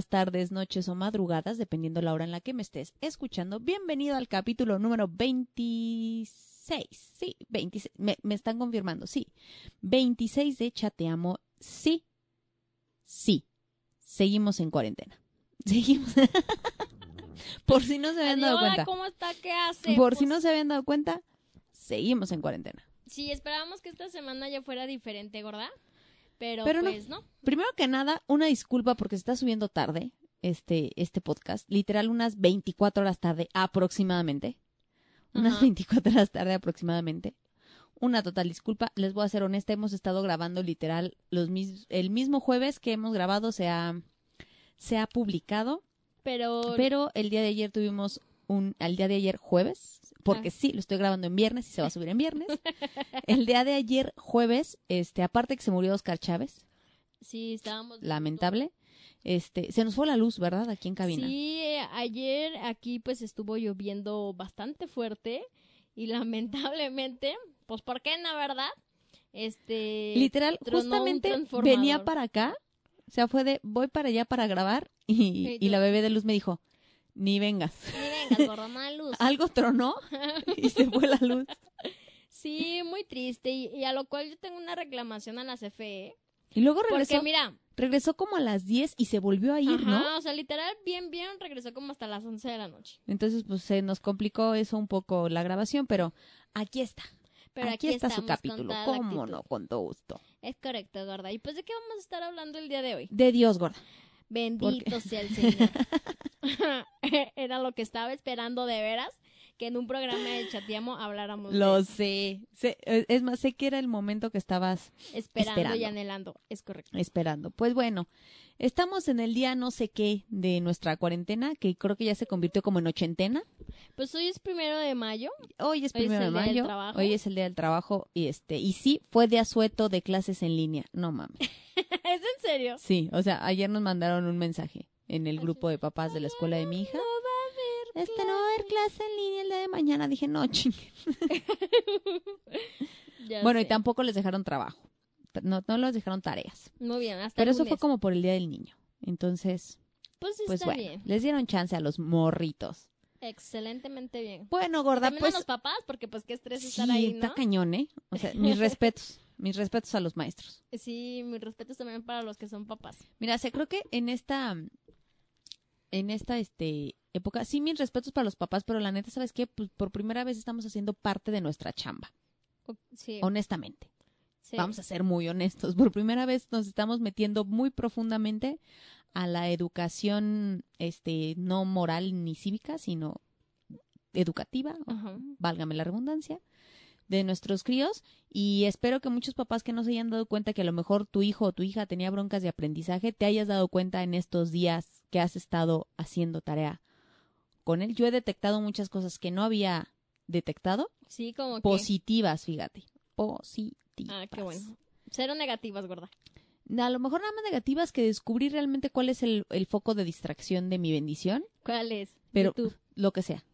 Días, tardes, noches o madrugadas, dependiendo la hora en la que me estés escuchando. Bienvenido al capítulo número 26. Sí, 26. Me, me están confirmando, sí. 26 de Chateamo. Sí. Sí. Seguimos en cuarentena. Seguimos. Por si no se habían dado cuenta. ¿cómo está? ¿Qué hace? Por si Pues, no se habían dado cuenta, seguimos en cuarentena. Sí, esperábamos que esta semana ya fuera diferente, ¿gorda? Pero, Pero no. pues no. Primero que nada, una disculpa porque se está subiendo tarde este, este podcast. Literal, unas 24 horas tarde aproximadamente. Unas Ajá. 24 horas tarde aproximadamente. Una total disculpa. Les voy a ser honesta, hemos estado grabando literal los mis- el mismo jueves que hemos grabado se ha, se ha publicado. Pero, Pero el día de ayer tuvimos un, al día de ayer jueves, porque Ah. sí, lo estoy grabando en viernes y se va a subir en viernes. el día de ayer jueves, este, aparte que se murió Oscar Chávez, sí, estábamos... lamentable. Este, se nos fue la luz, ¿verdad? Aquí en cabina. Sí, ayer aquí pues estuvo lloviendo bastante fuerte y lamentablemente, pues ¿por qué no, verdad? Este... Literal, justamente venía para acá, o sea, fue de voy para allá para grabar y, la bebé de luz me dijo, ni vengas. Ni vengas, hay luz. Algo tronó y se fue la luz. Sí, muy triste y, y a lo cual yo tengo una reclamación a la CFE. Y luego Porque regresó, mira, regresó como a las 10 y se volvió a ir, ajá, ¿no? o sea, literal, bien, bien, regresó como hasta las 11 de la noche. Entonces, pues se nos complicó eso un poco la grabación, pero aquí está. Pero aquí, aquí, está su capítulo. ¿Cómo no? Con todo gusto. Es correcto, gorda. ¿Y pues de qué vamos a estar hablando el día de hoy? De Dios, gorda. Bendito sea el Señor. Era lo que estaba esperando de veras, que en un programa de Chateamo habláramos Lo de sé. sé. eh, Es más, sé que era el momento que estabas esperando, esperando. y anhelando. Es correcto. esperando. Pues bueno, estamos en el día no sé qué de nuestra cuarentena, que creo que ya se convirtió como en ochentena. Pues hoy es primero de mayo. Hoy es Hoy es primero de el día del mayo. Hoy es el día del trabajo y este y sí fue de asueto de clases en línea. No mames. ¿Es en serio? Sí, o sea, ayer nos mandaron un mensaje en el grupo de papás de la escuela de mi hija. Este no va a haber clase en línea el día de mañana. Dije, no, chingue. Bueno, y tampoco les dejaron trabajo. No, no les dejaron tareas. Muy bien, hasta Pero el eso fue como por el día del niño. Entonces, Pues pues está bueno, bien. les dieron chance a los morritos. Excelentemente bien. Bueno, gorda, También pues a los papás, porque pues qué estrés sí, estar ahí, está ¿no? cañón, ¿eh? O sea, mis respetos, mis respetos a los maestros. Sí, mis respetos también para los que son papás. Mira, se creo que en esta, en esta, este, época, sí, mis respetos para los papás, pero la neta, ¿sabes qué? Pues por primera vez estamos haciendo parte de nuestra chamba, Sí, honestamente. sí. Vamos a ser muy honestos. Por primera vez nos estamos metiendo muy profundamente a la educación, este, no moral ni cívica, sino educativa, Ajá. válgame la redundancia, de nuestros críos y espero que muchos papás que no se hayan dado cuenta que a lo mejor tu hijo o tu hija tenía broncas de aprendizaje, te hayas dado cuenta en estos días que has estado haciendo tarea con él. Yo he detectado muchas cosas que no había detectado, Sí, como que... positivas, fíjate, positivas. Ah, qué bueno. Cero negativas, gorda. a lo mejor nada más negativas que descubrí realmente cuál es el, el foco de distracción de mi bendición, ¿Cuál es? pero YouTube. lo que sea.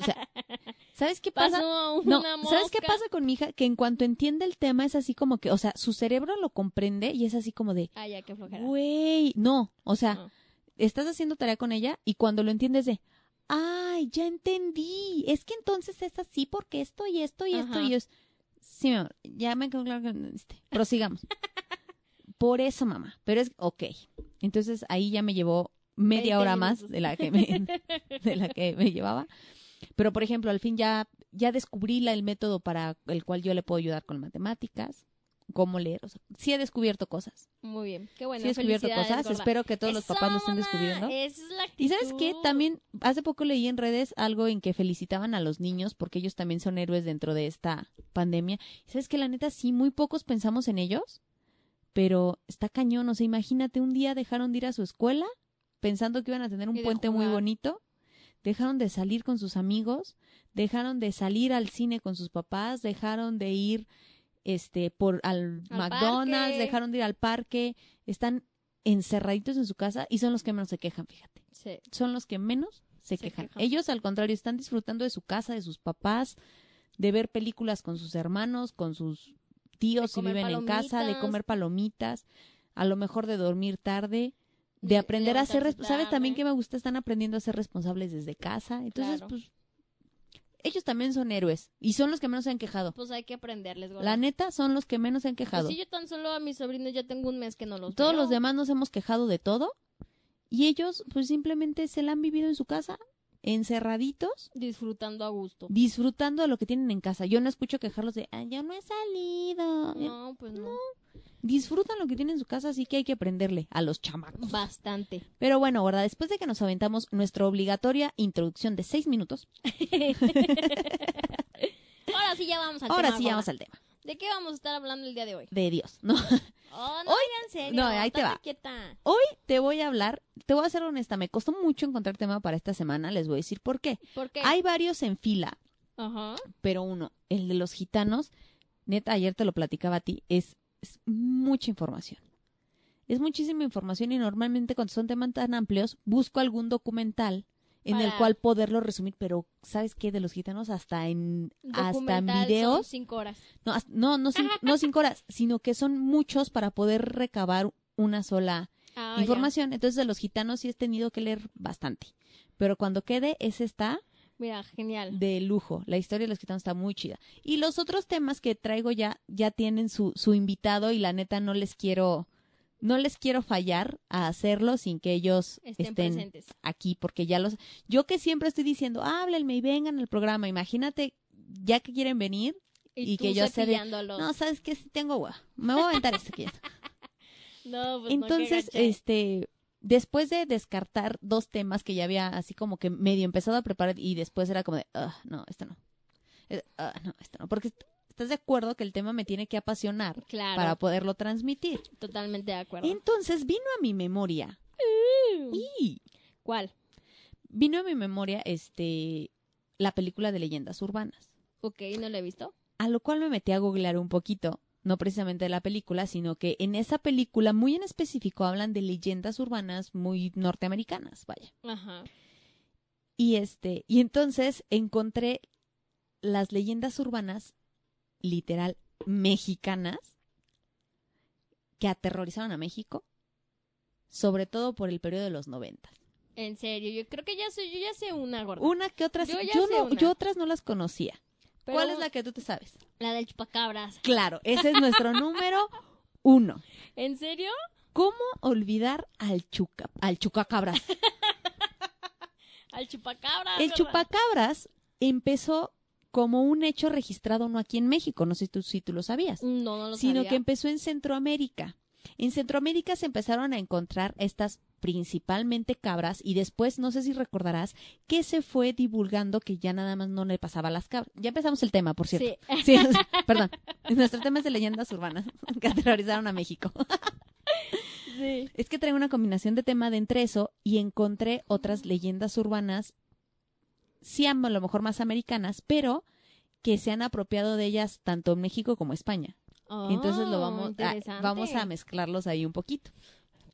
O sea, ¿sabes qué pasa? Pasó No, una ¿sabes qué pasa con mi hija? Que en cuanto entiende el tema es así como que, o sea, su cerebro lo comprende y es así como de, Ah, ya, qué flojera. güey, no, o sea, No. Estás haciendo tarea con ella y cuando lo entiendes de, ay, ya entendí, es que entonces es así porque esto y esto y esto y es, sí, mi amor, ya me quedó claro que entendiste. prosigamos. Por eso, mamá, pero es, ok, entonces ahí ya me llevó media 20 hora más de la que me, de la que me llevaba. Pero, por ejemplo, al fin ya, ya descubrí la- el método para el cual yo le puedo ayudar con matemáticas, cómo leer. O sea, sí he descubierto cosas. Muy bien. Qué bueno. sí he descubierto cosas. gorda. Espero que todos los papás lo estén descubriendo. Esa es la Y sabes qué, también hace poco leí en redes algo en que felicitaban a los niños porque ellos también son héroes dentro de esta pandemia. Y sabes que la neta sí, muy pocos pensamos en ellos, pero está cañón. O sea, imagínate, un día dejaron de ir a su escuela pensando que iban a tener un puente muy bonito. Dejaron de salir con sus amigos, dejaron de salir al cine con sus papás, dejaron de ir este por al, Al McDonald's, parque. dejaron de ir al parque, están encerraditos en su casa y son los que menos se quejan, fíjate Sí. son los que menos se, Se quejan. quejan. Ellos, al contrario, están disfrutando de su casa, de sus papás, de ver películas con sus hermanos, con sus tíos si viven en casa, de comer palomitas, a lo mejor de dormir tarde, de De aprender a ser, ¿sabes también que me gusta? Están aprendiendo a ser responsables desde casa. Entonces, Claro. pues, ellos también son héroes y son los que menos se han quejado. Pues hay que aprenderles, gorda. La neta, son los que menos se han Pues quejado. sí, yo tan solo a mis sobrinos ya tengo un mes que no los Todos veo. los demás nos hemos quejado de todo y ellos, pues, simplemente se la han vivido en su casa, encerraditos Disfrutando a gusto. disfrutando de lo que tienen en casa. Yo no escucho quejarlos de, ah, yo no he salido. No, pues no. Disfrutan lo que tienen en su casa, así que hay que aprenderle a los chamacos. Bastante. Pero bueno, ¿verdad? Después de que nos aventamos nuestra obligatoria introducción de seis minutos, Ahora sí ya vamos al ahora tema. sí gorda. vamos al tema. ¿De qué vamos a estar hablando el día de hoy? De Dios, ¿no? Oh, no, Hoy- ya en serio. no, ahí te va. quieta. Hoy te voy a hablar, te voy a ser honesta, me costó mucho encontrar tema para esta semana, les voy a decir por qué. ¿Por qué? Hay varios en fila, Ajá. pero uno, el de los gitanos, neta, ayer te lo platicaba a ti, es, es mucha información. Es muchísima información y normalmente cuando son temas tan amplios, busco algún documental en el cual poderlo resumir, pero ¿sabes qué? De los gitanos hasta en, hasta en son cinco horas. no, no, no, cin- no cinco horas, sino que son muchos para poder recabar una sola Ah, ya. información. Entonces de los gitanos sí he tenido que leer bastante. Pero cuando quede, ese está Mira, genial. de lujo. La historia de los gitanos está muy chida. Y los otros temas que traigo ya, ya tienen su, su invitado y la neta no les quiero, no les quiero fallar a hacerlo sin que ellos Estén estén presentes. aquí, porque ya los, yo que siempre estoy diciendo, háblenme y vengan al programa. Imagínate, ya que quieren venir, Y, que yo sé de- no, sabes que sí tengo. Me voy a aventar esto que. No, pues Entonces, este, después de descartar dos temas que ya había así como que medio empezado a preparar y después era como de, "Ah, no, esto no. No, esto no. Porque est- estás de acuerdo que el tema me tiene que apasionar Claro, para poderlo transmitir. totalmente de acuerdo. Entonces vino a mi memoria. Y ¿Cuál? vino a mi memoria este la película de leyendas urbanas. Ok, no lo he visto. A lo cual me metí a googlear un poquito, no precisamente de la película, sino que en esa película muy en específico hablan de leyendas urbanas muy norteamericanas, vaya. Ajá. Y este, y entonces encontré las leyendas urbanas literal mexicanas que aterrorizaron a México, sobre todo por el periodo de los 90. En serio, yo creo que ya sé, yo ya sé una gorda. Una que otras, Yo yo, no, yo otras no las conocía. Pero ¿Cuál es la que tú te sabes? La del chupacabras. Claro, ese es nuestro número uno. ¿En serio? ¿Cómo olvidar al chuca, al chupacabras? Al chupacabras. El chupacabras empezó como un hecho registrado no aquí en México, no sé tú, si tú lo sabías, No, no lo sino sabía. que empezó en Centroamérica. En Centroamérica se empezaron a encontrar estas principalmente cabras y después, no sé si recordarás, que se fue divulgando que ya nada más no le pasaba a las cabras. Ya empezamos el tema, por cierto. Sí. Perdón. Nuestro tema es de leyendas urbanas que aterrorizaron a México. sí. Es que traigo una combinación de tema de entre eso y encontré otras leyendas urbanas, sí a lo mejor más americanas, pero que se han apropiado de ellas tanto en México como España. Entonces lo Oh, vamos a, interesante. vamos a mezclarlos ahí un poquito.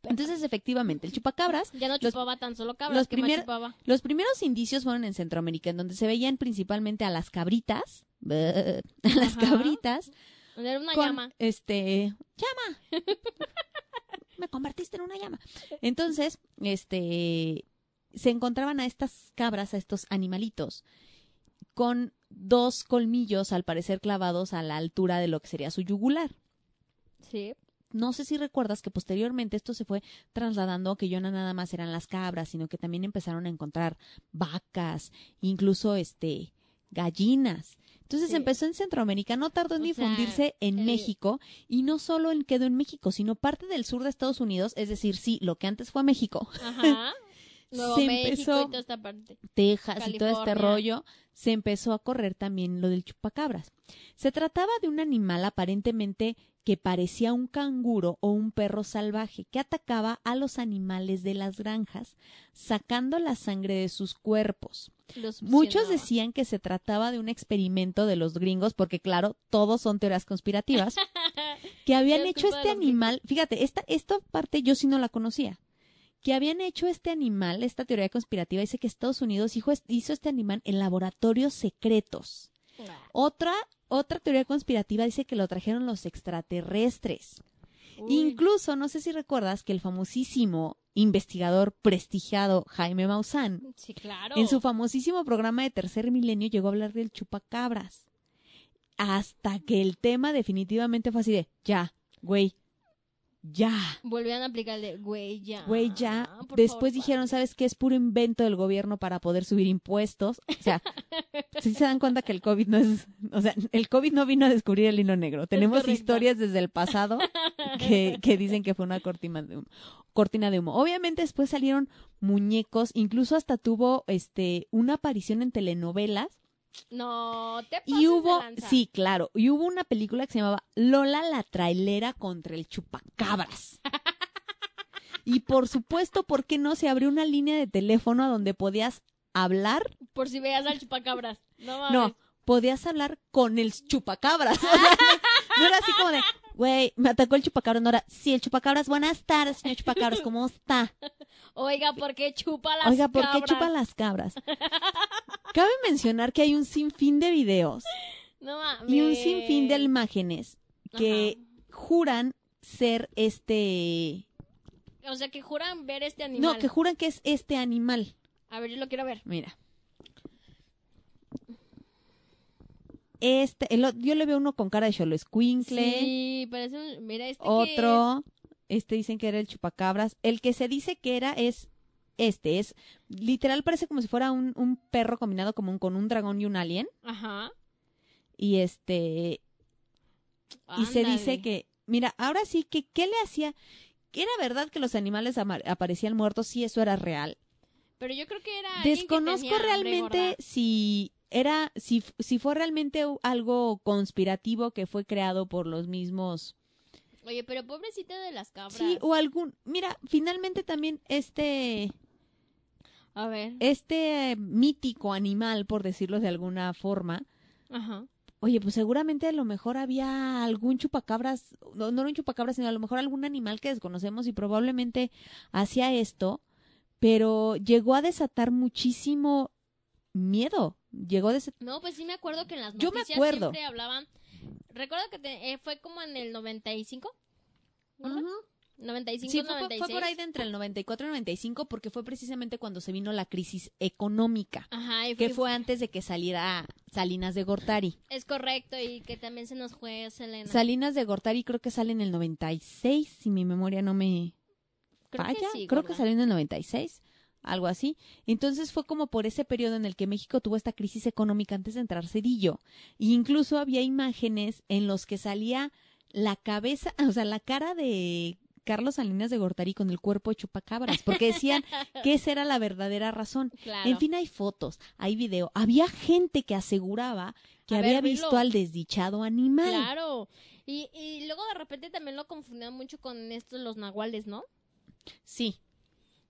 Entonces, efectivamente, el chupacabras, Ya no los- chupaba tan solo cabras, los ¿qué más primer- chupaba? los primeros indicios fueron en Centroamérica, en donde se veían principalmente a las cabritas, a las Ajá. cabritas, Era una con llama. este llama. Me convertiste en una llama. Entonces, este se encontraban a estas cabras, a estos animalitos con dos colmillos al parecer clavados a la altura de lo que sería su yugular. Sí. No sé si recuerdas que posteriormente esto se fue trasladando, que ya no nada más eran las cabras, sino que también empezaron a encontrar vacas, incluso este gallinas. Entonces Sí. empezó en Centroamérica, no tardó en O sea, difundirse en el- México y no solo en, quedó en México, sino parte del sur de Estados Unidos, es decir, sí, lo que antes fue México, Ajá. Nuevo Se México empezó- y toda esta parte. Texas y todo este rollo, se empezó a correr también lo del chupacabras. Se trataba de un animal aparentemente que parecía un canguro o un perro salvaje que atacaba a los animales de las granjas, sacando la sangre de sus cuerpos. Muchos decían que se trataba de un experimento de los gringos, porque claro, todos son teorías conspirativas, que habían hecho este animal, fíjate, esta, esta parte yo sí no la conocía, que habían hecho este animal, esta teoría conspirativa, dice que Estados Unidos hizo, este animal en laboratorios secretos. Otra, otra teoría conspirativa dice que lo trajeron los extraterrestres. Uy. Incluso, no sé si recuerdas que el famosísimo investigador prestigiado Jaime Maussan Sí, claro. en su famosísimo programa de Tercer Milenio llegó a hablar del chupacabras. Hasta que el tema definitivamente fue así de, ya, güey, ya, Volvían a aplicarle, güey, ya. güey, ya. Después favor, dijeron, ¿sabes qué? Es puro invento del gobierno para poder subir impuestos. O sea, si se dan cuenta que el COVID no es, o sea, el COVID no vino a descubrir el hilo negro. Tenemos historias desde el pasado que, que dicen que fue una cortina de humo. Cortina de humo. Obviamente después salieron muñecos, incluso hasta tuvo este una aparición en telenovelas No, te pases y de hubo, lanza. sí, claro, y hubo una película que se llamaba Lola la trailera contra el chupacabras. Y por supuesto, ¿por qué no se abrió una línea de teléfono a donde podías hablar? Por si veas al chupacabras. No mames. No, podías hablar con el chupacabras. O sea, no era así como de, güey, me atacó el chupacabras. No era, sí, el chupacabras, buenas tardes, señor chupacabras, ¿cómo está? Oiga, ¿por qué chupa las Oiga, ¿por qué cabras? chupa las cabras? Cabe mencionar que hay un sinfín de videos No mames. y un sinfín de imágenes que juran ser este... O sea, que juran ver este animal. No, que juran que es este animal. A ver, yo lo quiero ver. Mira. Este, el yo le veo uno con cara de Cholo Escuincle, Sí, parece un... Mira, este que otro, este dicen que era el chupacabras. El que se dice que era es este, es literal parece como si fuera un, un perro combinado como un- con un dragón y un alien. Ajá. Y este, y se dice que, mira, ahora sí que, ¿qué le hacía? ¿Era verdad que los animales aparecían muertos? Sí, eso era real. Pero yo creo que era que Desconozco realmente si era, si, si fue realmente algo conspirativo que fue creado por los mismos. Oye, pero pobrecita de las cabras. Sí, o algún. Mira, finalmente también este, A ver. este mítico animal, por decirlo de alguna forma. Ajá. Oye, pues seguramente a lo mejor había algún chupacabras, no, no era un chupacabras, sino a lo mejor algún animal que desconocemos y probablemente hacía esto, pero llegó a desatar muchísimo miedo. Llegó a desatar. No, pues sí me acuerdo que en las Yo me noticias acuerdo. siempre hablaban... Recuerdo que te- eh, fue como en el 95. ¿no? 95, Sí, fue, fue 96. por ahí de entre el 94 y el 95 porque fue precisamente cuando se vino la crisis económica, Ajá, y que fue, fue antes de que saliera Salinas de Gortari. Es correcto, y que también se nos fue Selena. Salinas de Gortari creo que sale en el 96, si mi memoria no me Creo falla. que sí, creo que salió en el 96, algo así. Entonces fue como por ese periodo en el que México tuvo esta crisis económica antes de entrar Cedillo. E incluso había imágenes en los que salía la cabeza, o sea, la cara de Carlos Salinas de Gortari con el cuerpo de chupacabras, porque decían que esa era la verdadera razón. Claro. En fin, hay fotos, hay video. Había gente que aseguraba que A ver, había velo. visto al desdichado animal. Claro. Y, y luego de repente también lo confundían mucho con estos los nahuales, ¿no? Sí,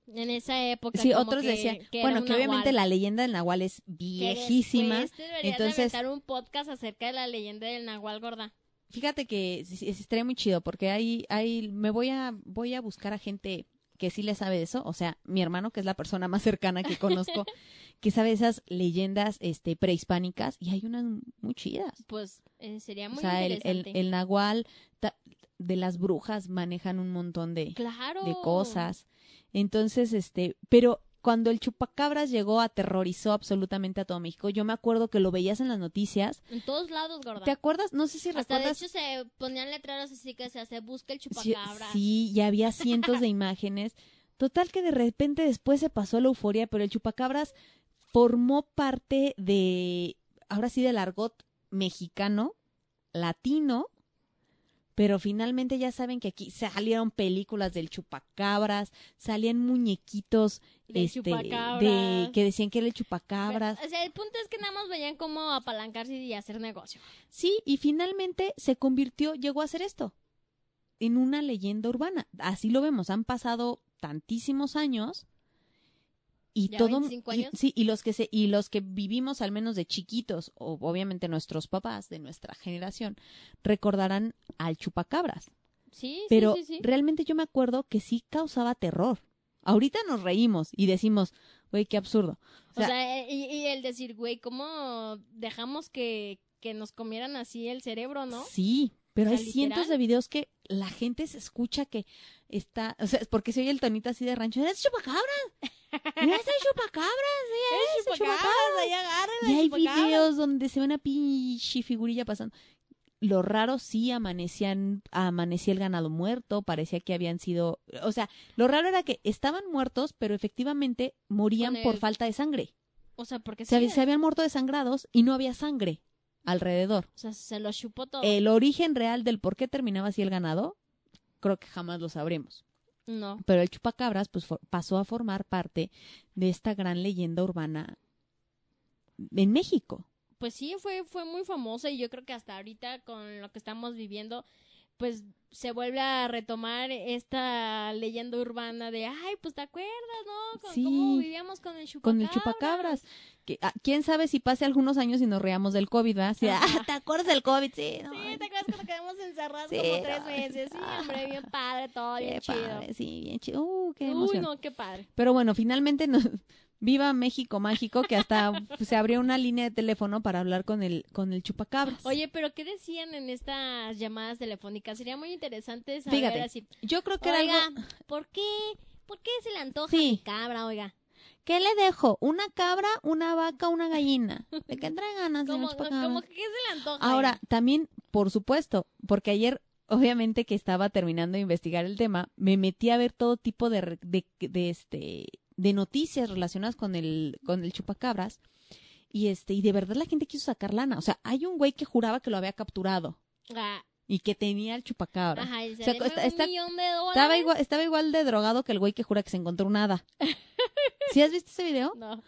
En esa época. sí, como otros que- decían, que bueno, que obviamente nahual. la leyenda del nahual es Que viejísima. después deberían entonces- aventar un podcast acerca de la leyenda del nahual gorda. Fíjate que sí, sí, estaría muy chido porque ahí, ahí me voy a, voy a buscar a gente que sí le sabe de eso, o sea, mi hermano, que es la persona más cercana que conozco, que sabe esas leyendas este, prehispánicas, y hay unas muy chidas. Pues eh, sería muy o sea, el, el, el nahual ta- de las brujas manejan un montón de, claro. de cosas. Entonces, este, pero cuando el chupacabras llegó, aterrorizó absolutamente a todo México. Yo me acuerdo que lo veías en las noticias. En todos lados, gorda. ¿Te acuerdas? No sé si Hasta de recuerdas. hecho se ponían letreros así que se hace busca el Sí, chupacabra. sí, ya había cientos de imágenes. Total que de repente después se pasó la euforia, pero el chupacabras formó parte de, ahora sí, del argot mexicano, latino, pero finalmente ya saben que aquí salieron películas del chupacabras, salían muñequitos este, de, chupacabras. que decían que era el chupacabras. O sea, el punto es que nada más veían cómo apalancarse y hacer negocio. Sí, y finalmente se convirtió, llegó a ser esto, en una leyenda urbana. Así lo vemos, han pasado tantísimos años y ¿Ya todo 25 y- años? sí, y los que se y los que vivimos al menos de chiquitos o obviamente nuestros papás de nuestra generación recordarán al chupacabras, Sí, pero sí, sí, sí. realmente yo me acuerdo que sí causaba terror. Ahorita nos reímos y decimos, güey, qué absurdo. O sea, eh, y, y el decir, güey, ¿cómo dejamos que, que nos comieran así el cerebro, no? Sí, pero O sea, hay cientos de videos que la gente se escucha que está, o sea, es porque se oye el tonito así de rancho, ¡es chupacabras! ¡Mira, es el chupacabras! ¡Sí, es el chupacabras! ahí agárrenla, Y hay chupacabras. videos donde se ve una pinche figurilla pasando. Lo raro sí amanecían, amanecía el ganado muerto, parecía que habían sido, o sea, lo raro era que estaban muertos, pero efectivamente morían por falta de sangre. O sea, porque Se, sí, se habían muerto desangrados y no había sangre alrededor. o sea, se lo chupó todo. El origen real del por qué terminaba así el ganado, creo que jamás lo sabremos. No. Pero el chupacabras pues pasó a formar parte de esta gran leyenda urbana en México. Pues sí, fue, fue muy famosa y yo creo que hasta ahorita con lo que estamos viviendo, pues se vuelve a retomar esta leyenda urbana de, ay, pues te acuerdas, ¿no? Con Sí. cómo vivíamos con el chupacabras. Con el chupacabras. Que, ah, ¿Quién sabe si pase algunos años y nos reamos del COVID, ¿verdad? Sí, ah, ¿Te acuerdas del COVID? Sí, no, Sí, ¿te acuerdas cuando quedamos encerrados Sí, como tres no, meses? Sí, ah. hombre, bien padre, todo qué bien chido. sí, bien chido. Uh, qué Uy, emoción. no, qué padre. Pero bueno, finalmente nos... Viva México Mágico, que hasta se abrió una línea de teléfono para hablar con el, con el chupacabras. Oye, pero ¿qué decían en estas llamadas telefónicas? Sería muy interesante saber Fíjate, así. yo creo que era Oiga, algo... ¿por qué? ¿Por qué se le antoja Sí. mi cabra, oiga? ¿Qué le dejo? ¿Una cabra, una vaca, una gallina? ¿De qué trae ganas, ¿Cómo, cómo que qué se le antoja? Ahora, también, por supuesto, porque ayer, obviamente que estaba terminando de investigar el tema, me metí a ver todo tipo de, de, de, este de noticias relacionadas con el con el chupacabras y este y de verdad la gente quiso sacar lana, o sea, hay un güey que juraba que lo había capturado Ah, y que tenía el chupacabras. ajá, y se O sea, deme está- un está- millón de dólares. Estaba igual, estaba igual de drogado que el güey que jura que se encontró un hada. ¿Sí has visto ese video? No.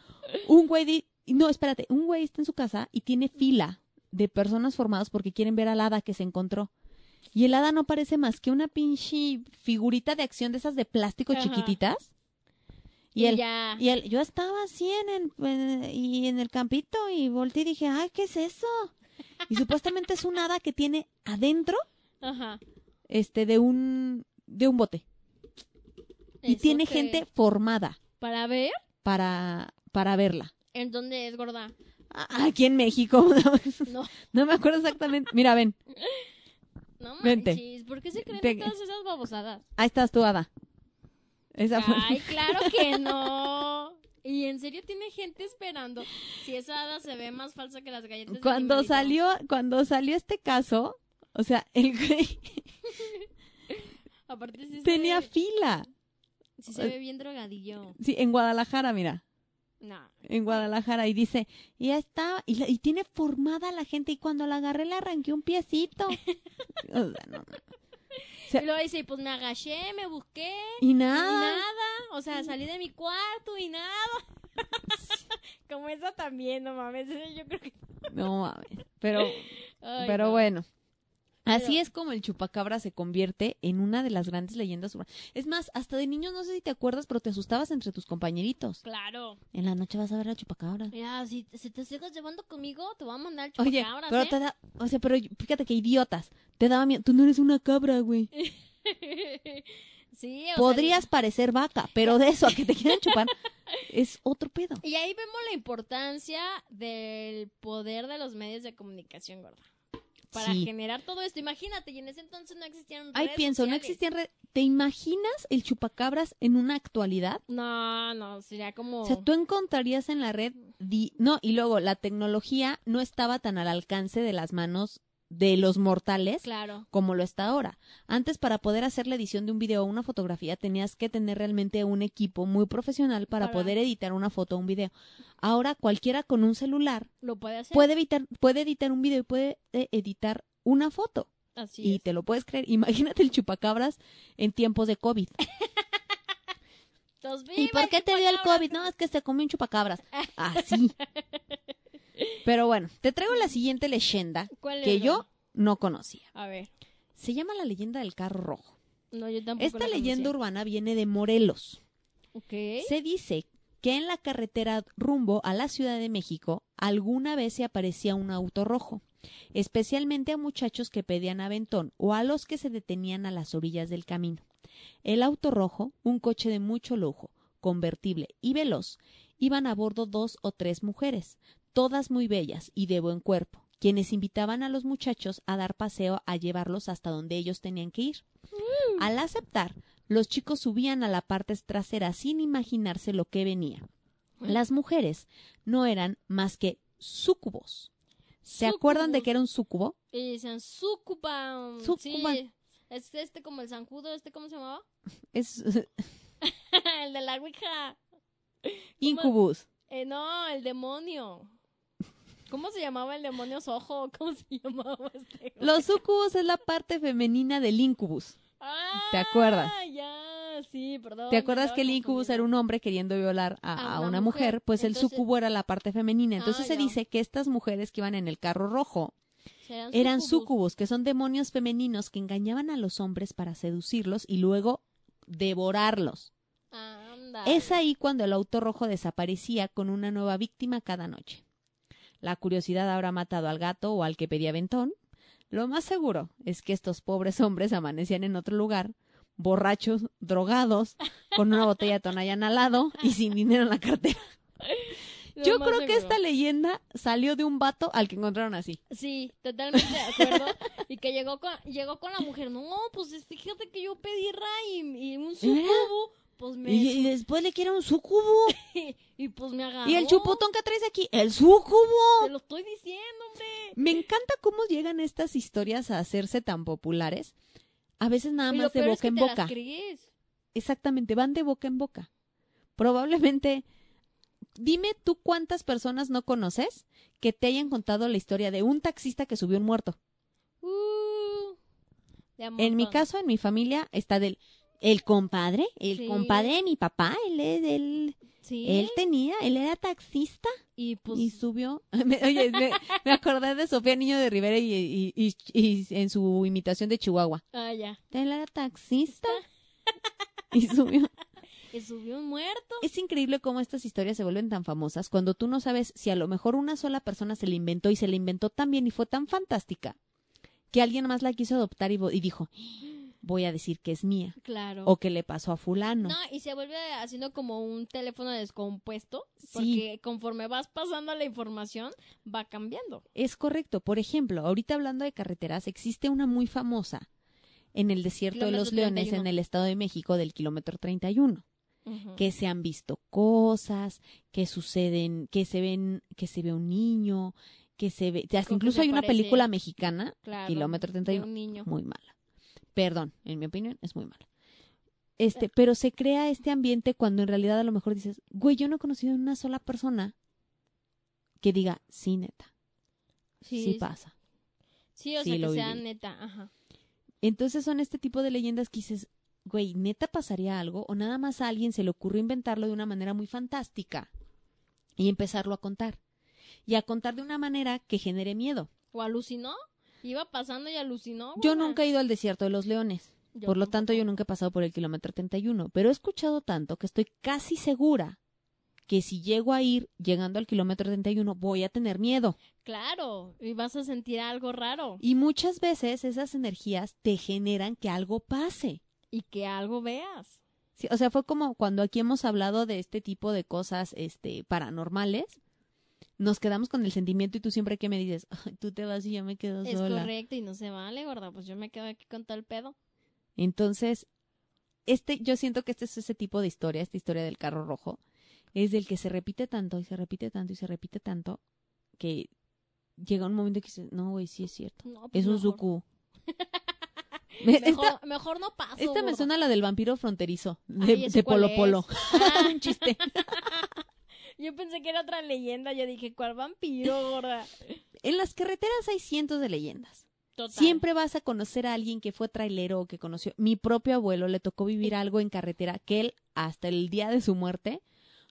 Un güey di- no, espérate, un güey está en su casa y tiene fila de personas formadas porque quieren ver al hada que se encontró. Y el hada no parece más que una pinche figurita de acción de esas de plástico Ajá. chiquititas. Y, él, ya. y él, yo estaba así en el, en- y en el campito y volteé y dije, ay, ¿qué es eso? Y supuestamente es un hada que tiene adentro, Ajá. este, de un, de un bote. Y tiene que- gente formada Para ver para, para verla. en dónde es gorda. Ah, Aquí en México. No, No me acuerdo exactamente. Mira, ven. no Vente. manches. ¿Por qué se creen Te- todas esas babosadas? Ahí estás tú, Ada. Esa fue. Ay, claro que no. Y en serio tiene gente esperando. Si esa hada se ve más falsa que las galletas. Cuando salió, cuando salió este caso, o sea, el güey Aparte sí se tenía ve, fila. sí se ve bien drogadillo. Sí, en Guadalajara, mira. No. En Guadalajara. Y dice, y ya estaba. Y, la- y tiene formada la gente. Y cuando la agarré, le arranqué un piecito. O sea, no, no. Sea- Y luego dice, pues me agaché, me busqué. Y Y nada. nada. O sea, salí de mi cuarto y nada. Como esa también, no mames. Yo creo que. No mames. Pero, Ay, pero no. bueno. Así Pero- es como el chupacabra se convierte en una de las grandes leyendas urbanas. Es más, hasta de niños, no sé si te acuerdas, pero te asustabas entre tus compañeritos. Claro. En la noche vas a ver a chupacabra. Mira, si, si te sigues llevando conmigo, te voy a mandar Oye, chupacabras, pero ¿eh? te da, o sea, pero fíjate que idiotas. Te daba miedo. Tú no eres una cabra, güey. sí, o sea, Podrías parecer vaca, pero de eso a que te quieran chupar es otro pedo. Y ahí vemos la importancia del poder de los medios de comunicación, gorda. Para Sí. generar todo esto. Imagínate, y en ese entonces no existían Ay, redes pienso, no existían redes. ¿Te imaginas el chupacabras en una actualidad? No, no, sería como... O sea, tú encontrarías en la red, di- no, y luego la tecnología no estaba tan al alcance de las manos de los mortales Claro. como lo está ahora. Antes, para poder hacer la edición de un video o una fotografía, tenías que tener realmente un equipo muy profesional para, Para- poder editar una foto o un video. Ahora, cualquiera con un celular Lo puede hacer. puede editar, puede editar un video y puede eh, editar una foto. Así y es. te lo puedes creer. Imagínate el chupacabras en tiempos de COVID. ¿Y ¡viva por qué te dio el! COVID? No, es que se comió un chupacabras. Así. Pero bueno, te traigo la siguiente leyenda ¿Cuál que yo no conocía. A ver. Se llama la leyenda del carro rojo. No, yo tampoco Esta la leyenda urbana viene de Morelos. Ok. Se dice que en la carretera rumbo a la Ciudad de México alguna vez se aparecía un auto rojo, especialmente a muchachos que pedían aventón o a los que se detenían a las orillas del camino. El auto rojo, un coche de mucho lujo, convertible y veloz, iban a bordo dos o tres mujeres, todas muy bellas y de buen cuerpo, quienes invitaban a los muchachos a dar paseo a llevarlos hasta donde ellos tenían que ir. Al aceptar, los chicos subían a la parte trasera sin imaginarse lo que venía. Las mujeres no eran más que súcubos. ¿Se acuerdan de que era un súcubo? Y dicen sucuban. Sucuban. Sí. Es este como el zancudo, este cómo se llamaba? Es el de la ouija. incubus. Eh, no, el demonio. ¿Cómo se llamaba el demonio sojo? ¿Cómo se llamaba este? Los súcubos es la parte femenina del incubus. Ah, ¿Te acuerdas? Ya, sí, perdón. ¿Te acuerdas que el incubus era un hombre queriendo violar a, A a una una mujer? mujer. Pues el súcubo era la parte femenina. Entonces Ah, se ya. dice que estas mujeres que iban en el carro rojo confundiendo. eran sucubus. que son demonios femeninos que engañaban a los hombres para seducirlos y luego devorarlos. Anda. Es ahí cuando el auto rojo desaparecía con una nueva víctima cada noche. La curiosidad habrá matado al gato o al que pedía ventón. Lo más seguro es que estos pobres hombres amanecían en otro lugar, borrachos, drogados, con una botella de Tonayan al lado y sin dinero en la cartera. Lo Yo creo que esta leyenda salió de un vato al que encontraron así. Sí, totalmente de acuerdo. y que llegó con, llegó con la mujer. No, pues es- fíjate que yo pedí ray y, y un sucubo. Pues me. Y, y después le quieren un súcubo. y pues me agarró. Y el chupotón que traes aquí, el súcubo. Te lo estoy diciendo, hombre. Me encanta cómo llegan estas historias a hacerse tan populares. A veces nada más de boca es que en te boca. las crees. Exactamente, van de boca en boca. Probablemente, dime tú cuántas personas no conoces que te hayan contado la historia de un taxista que subió un muerto. Uh, En mi caso, en mi familia, está del el compadre, el Sí. compadre de mi papá, él es él, Sí. él tenía, él era taxista y pues. y subió. Me- Oye, me, me acordé de Sofía Niño de Rivera y, y- y- y en su imitación de Chihuahua. Ah, ya. Él era taxista y subió. Y subió un muerto. Es increíble cómo estas historias se vuelven tan famosas cuando tú no sabes si a lo mejor una sola persona se la inventó y se la inventó tan bien y fue tan fantástica que alguien más la quiso adoptar y dijo, voy a decir que es mía Claro. o que le pasó a fulano. No, y se vuelve haciendo como un teléfono descompuesto, Sí. porque conforme vas pasando la información, va cambiando. Es correcto. Por ejemplo, ahorita hablando de carreteras, existe una muy famosa en el desierto de los Leones, 31. en el Estado de México, del kilómetro 31. Ujú. que se han visto cosas, que suceden, que se ven, que se ve un niño, que se ve, hasta incluso hay una película mexicana, Claro, Kilómetro de 31, un niño. muy mala. Perdón, en mi opinión es muy mala. Este, pero se crea este ambiente cuando en realidad a lo mejor dices, güey, yo no he conocido a una sola persona que diga, sí, neta, sí, Sí, pasa. Sí, o Sí, sea, que sea neta, ajá. Entonces son este tipo de leyendas que dices, güey, neta pasaría algo o nada más a alguien se le ocurrió inventarlo de una manera muy fantástica y empezarlo a contar. Y a contar de una manera que genere miedo. ¿O alucinó? Iba pasando y alucinó. Yo nunca he ido al desierto de los leones. Yo por lo tanto, yo nunca he pasado por el kilómetro 31. Pero he escuchado tanto que estoy casi segura que si llego a ir llegando al kilómetro 31 voy a tener miedo. Claro, y vas a sentir algo raro. Y muchas veces esas energías te generan que algo pase. Y que algo veas. Sí, o sea, fue como cuando aquí hemos hablado de este tipo de cosas este, paranormales. Nos quedamos con el sentimiento y tú siempre que me dices, "Ay, tú te vas y yo me quedo Es sola. correcto y no se vale, gorda. Pues yo me quedo aquí con tal pedo. Entonces, este, yo siento que este es ese tipo de historia, esta historia del carro rojo, es del que se repite tanto y se repite tanto y se repite tanto que llega un momento que dices, no, güey, sí es cierto. No, pues Es un suku. Me- Mejor, esta mejor no paso. esta me suena a la del vampiro fronterizo, de, Ay, ¿ese de cuál Polo es? Polo. Ah. un chiste. Yo pensé que era otra leyenda. Yo dije, ¿cuál vampiro, gorda? En las carreteras hay cientos de leyendas. Total. Siempre vas a conocer a alguien que fue trailero o que conoció. Mi propio abuelo le tocó vivir algo en carretera que él, hasta el día de su muerte,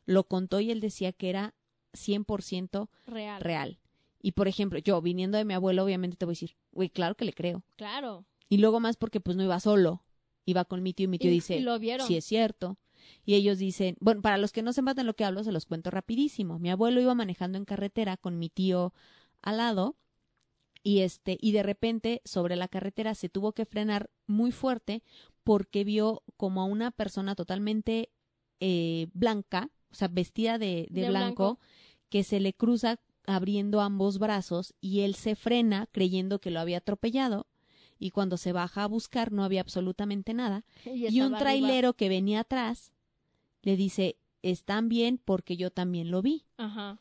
lo contó y él decía que era 100% Real. real. Y por ejemplo, yo viniendo de mi abuelo, obviamente te voy a decir, güey, claro que le creo. Claro. Y luego más porque pues no iba solo, iba con mi tío y mi tío Y- dice, lo vieron. sí es cierto. Y ellos dicen, bueno, para los que no sepan de lo que hablo, se los cuento rapidísimo. Mi abuelo iba manejando en carretera con mi tío al lado y este y de repente sobre la carretera se tuvo que frenar muy fuerte porque vio como a una persona totalmente eh, blanca, o sea, vestida de, de De blanco, blanco. que se le cruza abriendo ambos brazos y él se frena creyendo que lo había atropellado y cuando se baja a buscar no había absolutamente nada y, un arriba. trailero que venía atrás le dice están bien porque yo también lo vi Ajá.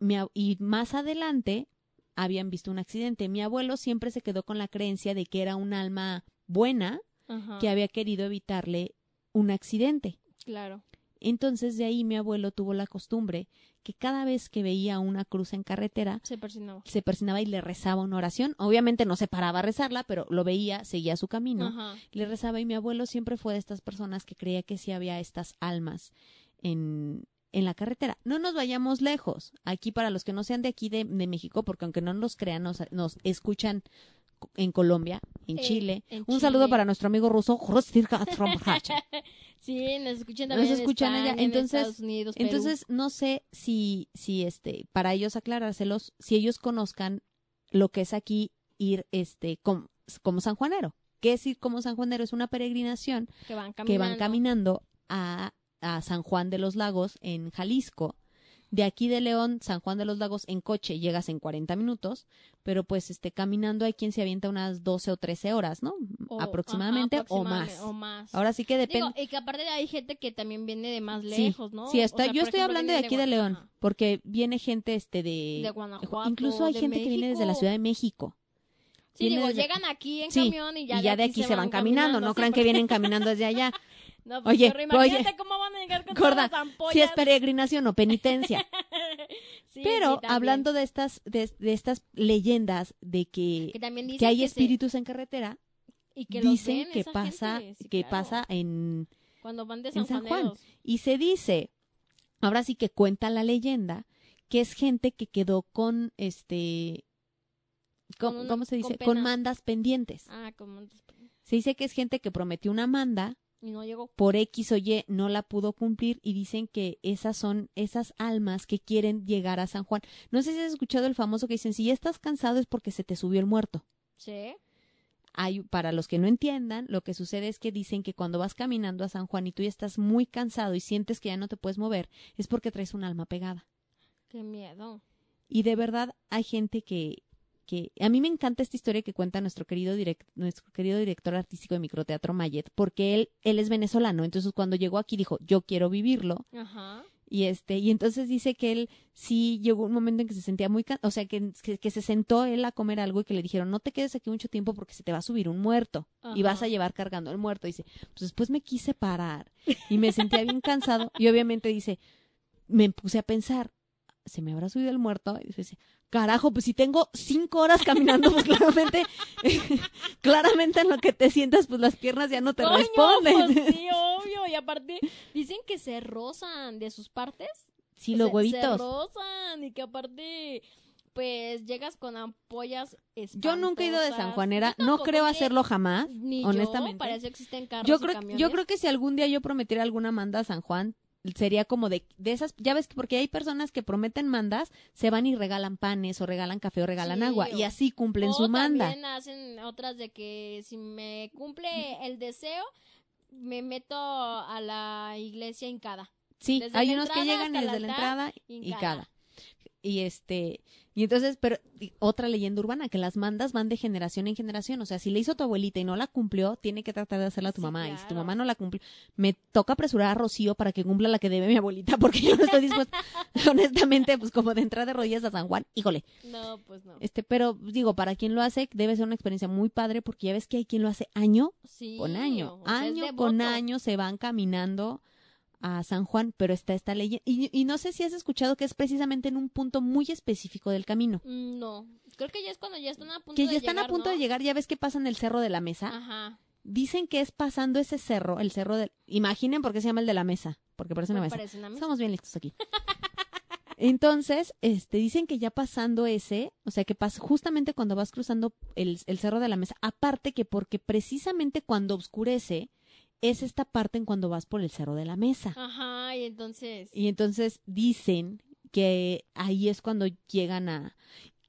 Mi y más adelante habían visto un accidente mi abuelo siempre se quedó con la creencia de que era un alma buena Ajá. que había querido evitarle un accidente Claro. entonces de ahí mi abuelo tuvo la costumbre que cada vez que veía una cruz en carretera Se persinaba y le rezaba una oración. Obviamente no se paraba a rezarla, pero lo veía, seguía su camino, Ajá. le rezaba y mi abuelo siempre fue de estas personas que creía que sí había estas almas en, en la carretera. No nos vayamos lejos. Aquí para los que no sean de aquí de, de México, porque aunque no nos crean, nos, nos escuchan en Colombia, en Eh, Chile. en Un saludo para nuestro amigo ruso. Sí, nos escuchan Nos también en escuchan allá. En Entonces- Estados Unidos, Perú. Entonces, no sé si, si este, para ellos aclarárselos, si ellos conozcan lo que es aquí ir, este, com- como San Juanero. ¿Qué es ir como San Juanero? Es una peregrinación que van caminando. que van caminando a, a San Juan de los Lagos en Jalisco. De aquí de León, San Juan de los Lagos en coche llegas en 40 minutos, pero pues este caminando hay quien se avienta unas 12 o 13 horas, ¿no? O- aproximadamente, ajá, o más. O más. Ahora sí que depende. Y que aparte hay gente que también viene de más Sí, lejos, ¿no? Sí, O está, sea, yo estoy ejemplo, hablando de aquí de León, porque viene gente este de, De Guanajuato, incluso hay de gente que viene desde la. Ciudad de México. Sí, digo, desde- llegan aquí en Sí, camión y ya, y ya de aquí se van caminando, no crean que vienen caminando desde allá. No, pues, Oye, pero imagínate oye, cómo van a llegar con Gorda, todas las ampollas. si es peregrinación o penitencia. Sí, Pero sí, hablando de estas de, de estas leyendas de que, que hay se- espíritus en carretera, y que dicen ven que pasa sí, que claro. pasa en cuando van de en San, Juan. Y se dice, ahora sí que cuenta la leyenda que es gente que quedó con este Con ¿cómo, se con dice? Con mandas pendientes. Ah, como Se dice que es gente que prometió una manda y no llegó. por X o Y no la pudo cumplir y dicen que esas son esas almas que quieren llegar a San Juan. No sé si has escuchado el famoso que dicen, si ya estás cansado es porque se te subió el muerto. Sí. Hay, para los que no entiendan, lo que sucede es que dicen que cuando vas caminando a San Juan y tú ya estás muy cansado y sientes que ya no te puedes mover, es porque traes un alma pegada. Qué miedo. Y de verdad hay gente que, que a mí me encanta esta historia que cuenta nuestro querido direct, nuestro querido director artístico de microteatro Mayet, porque él él es venezolano, entonces cuando llegó aquí dijo, "Yo quiero vivirlo." Ajá. Y este y entonces dice que él sí llegó un momento en que se sentía muy, o sea, que, que, que se sentó él a comer algo y que le dijeron, "No te quedes aquí mucho tiempo porque se te va a subir un muerto y vas a llevar cargando el muerto." Dice, "Pues después me quise parar y me sentía bien cansado." Y obviamente dice, me puse a pensar, ¿se me habrá subido el muerto? Y dice, carajo, pues si tengo cinco horas caminando, pues claramente, claramente en lo que te sientas, pues las piernas ya no te Coño, responden. pues sí, obvio. Y aparte, dicen que se rozan de sus partes. Sí, los Se- Se huevitos. rozan y que aparte, pues llegas con ampollas Yo nunca he ido de San espantosas. Juanera, no creo hacerlo jamás, Ni honestamente. yo, para eso existen carros Yo y creo, camiones. yo creo que si algún día yo prometiera alguna manda a San Juan, sería como de, de esas, ya ves que porque hay personas que prometen mandas, se van y regalan panes o regalan café o regalan Sí, agua y así cumplen o su manda. también hacen otras de que si me cumple el deseo, me meto a la iglesia hincada. Sí, desde hay unos que llegan y desde la entrada y hincada. Y este, y entonces, pero y otra leyenda urbana, que las mandas van de generación en generación. O sea, si le hizo tu abuelita y no la cumplió, tiene que tratar de hacerla a tu Sí, mamá. Y si tu mamá no la cumple, me toca apresurar a Rocío para que cumpla la que debe mi abuelita, porque yo no estoy dispuesta, honestamente, pues como de entrar de rodillas a San Juan, híjole. No, pues no. Este, pero digo, para quien lo hace, debe ser una experiencia muy padre, porque ya ves que hay quien lo hace año Sí, con año. o sea, es año con año se van caminando a San Juan, pero está esta leyenda. Y, y no sé si has escuchado que es precisamente en un punto muy específico del camino. Mm, No, creo que ya es cuando ya están a punto Que de ya están llegar, a punto ¿no? de llegar, ya ves que pasan el cerro de la mesa. Ajá. Dicen que es pasando ese cerro, el cerro del... Imaginen por qué se llama el de la mesa, porque parece una Me mesa. parece una mesa. Estamos bien listos aquí. Entonces, este, dicen que ya pasando ese, o sea, que pas justamente cuando vas cruzando el, el cerro de la mesa, aparte que porque precisamente cuando oscurece, es esta parte en cuando vas por el cerro de la mesa. Ajá, y entonces. Y entonces dicen que ahí es cuando llegan a...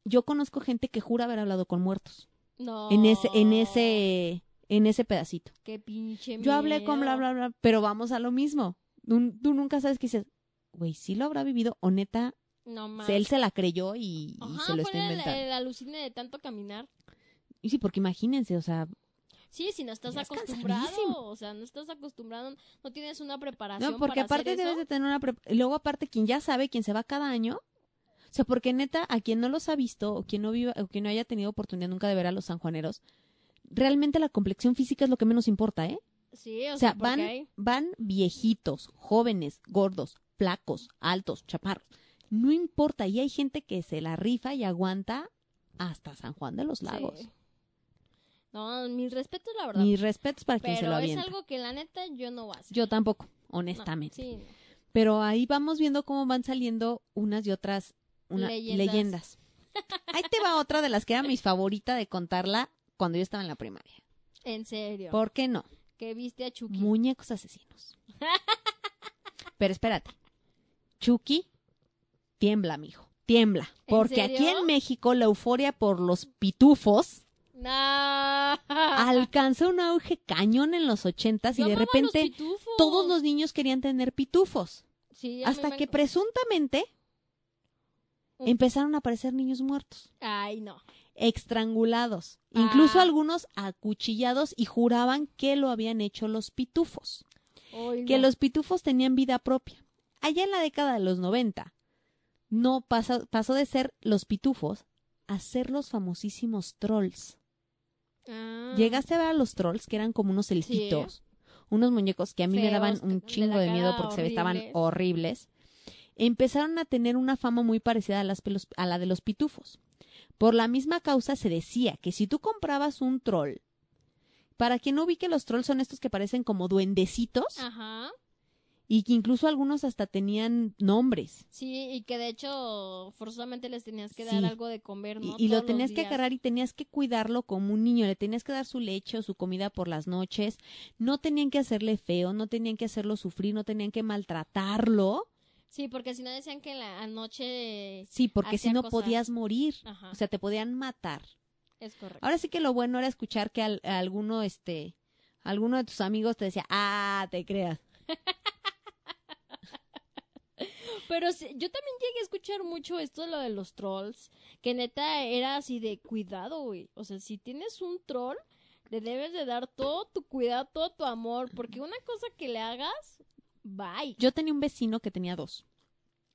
Yo conozco gente que jura haber hablado con muertos No. en ese, en ese, en ese pedacito. Qué pinche Yo hablé con bla, miedo. bla, bla, pero vamos a lo mismo. Tú, tú nunca sabes qué dices, güey, sí lo habrá vivido, o neta, No más. él se la creyó y, se lo está el, inventando. el alucine de tanto caminar. Y sí, porque imagínense, o sea, Sí, si no estás Ya acostumbrado, o sea, no estás acostumbrado, no tienes una preparación no, porque para hacer aparte eso. debes de tener una... pre- y Luego aparte, quien ya sabe, quien se va cada año, o sea, porque neta, a quien no los ha visto, o quien no viva, o quien no haya tenido oportunidad nunca de ver a los sanjuaneros, realmente la complexión física es lo que menos importa, ¿eh? Sí, o, O sea, van, hay- van viejitos, jóvenes, gordos, flacos, altos, chaparros. No importa, y hay gente que se la rifa y aguanta hasta San Juan de los Lagos. Sí. No, mis respetos, la verdad. Mis respetos para quien se Pero lo es avienta. algo que la neta yo no voy a hacer. Yo tampoco, No, honestamente. sí, no. Pero ahí vamos viendo cómo van saliendo unas y otras una- Leyendas. leyendas. Ahí te va otra de las que era mis favorita de contarla cuando yo estaba en la primaria. En serio. ¿Por qué no? Que viste a Chucky. Muñecos asesinos. Pero espérate. Chucky tiembla, mijo. Tiembla. ¿En Porque aquí en México la euforia por los pitufos No. alcanzó un auge cañón en los ochentas y Yo de los repente todos los niños querían tener pitufos. Sí, Hasta que presuntamente empezaron a aparecer niños muertos, Ay, no. estrangulados, incluso Ah. algunos acuchillados y juraban que lo habían hecho los pitufos, que no. los pitufos tenían vida propia. Allá en la década de los 90, no pasó, pasó de ser los pitufos a ser los famosísimos trolls. Ah. Llegaste a ver a los trolls, que eran como unos elfitos, unos muñecos que a mí me daban un chingo de miedo porque se estaban horribles. horribles. Empezaron a tener una fama muy parecida a, las pelos- a la de los pitufos. Por la misma causa se decía que si tú comprabas un troll, para quien no ubique los trolls son estos que parecen como duendecitos Ajá. Y que incluso algunos hasta tenían nombres. Sí, y que de hecho forzosamente les tenías que dar Sí. algo de comer, Y- ¿no? Y, lo tenías que agarrar y tenías que cuidarlo como un niño, le tenías que dar su leche o su comida por las noches, no tenían que hacerle feo, no tenían que hacerlo sufrir, no tenían que maltratarlo, Sí, porque si no decían que en la anoche sí, porque si no cosas. podías morir, Ajá, o sea, te podían matar. es correcto. Ahora sí que lo bueno era escuchar que al- a alguno, este, alguno de tus amigos te decía, ah, te creas. Pero sí, yo también llegué a escuchar mucho esto de lo de los trolls, que neta era así de cuidado, güey. O sea, si tienes un troll, le debes de dar todo tu cuidado, todo tu amor, porque una cosa que le hagas, bye. Yo tenía un vecino que tenía dos,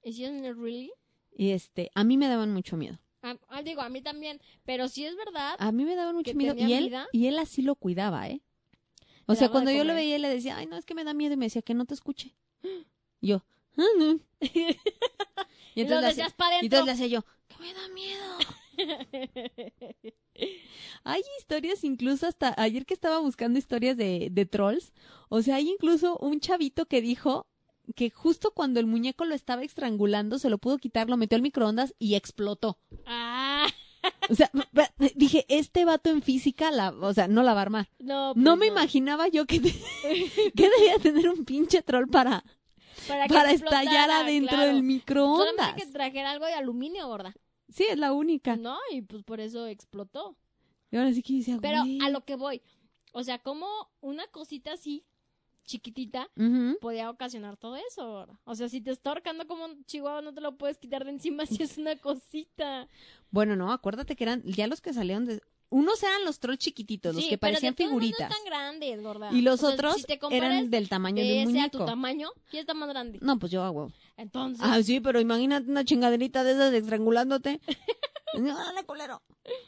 ¿Es really? y este, a mí me daban mucho miedo. Ah, ah, digo, a mí también, pero si es verdad, A mí me daban mucho ¿Que miedo y él, vida? y él así lo cuidaba, ¿eh? O sea, cuando yo lo veía, le decía, ay, no, es que me da miedo, y me decía que no te escuche. Yo. Y entonces, le hacía, decías para y adentro. entonces le hacía yo, que me da miedo. Hay historias incluso hasta ayer que estaba buscando historias de, de trolls, o sea, hay incluso un chavito que dijo que justo cuando el muñeco lo estaba estrangulando, se lo pudo quitar, lo metió al microondas y explotó. Ah, O sea, dije, este vato en física, la, o sea, no la va a armar. no. No pues me imaginaba yo que, que debía tener un pinche troll para, Para, para estallar adentro claro. del microondas. Solamente que trajera algo de aluminio, gorda. Sí, es la única. No, y pues por eso explotó. Y ahora sí que decía, Pero güey. a lo que voy. O sea, como una cosita así, chiquitita, podía ocasionar todo eso, gorda. O sea, si te está ahorcando como un chihuahua, no te lo puedes quitar de encima si es una cosita. Bueno, no, acuérdate que eran ya los que salieron de... Unos eran los trolls chiquititos, los que pero de parecían todos modos figuritas. No grandes, gorda. Y los O sea, otros si te comparas eran del tamaño de, de un a tu muñeco. tamaño, ¿quién está más grande? No, pues yo hago. Entonces, Ah, sí, pero imagínate una chingaderita de esas estrangulándote. No, dale, culero.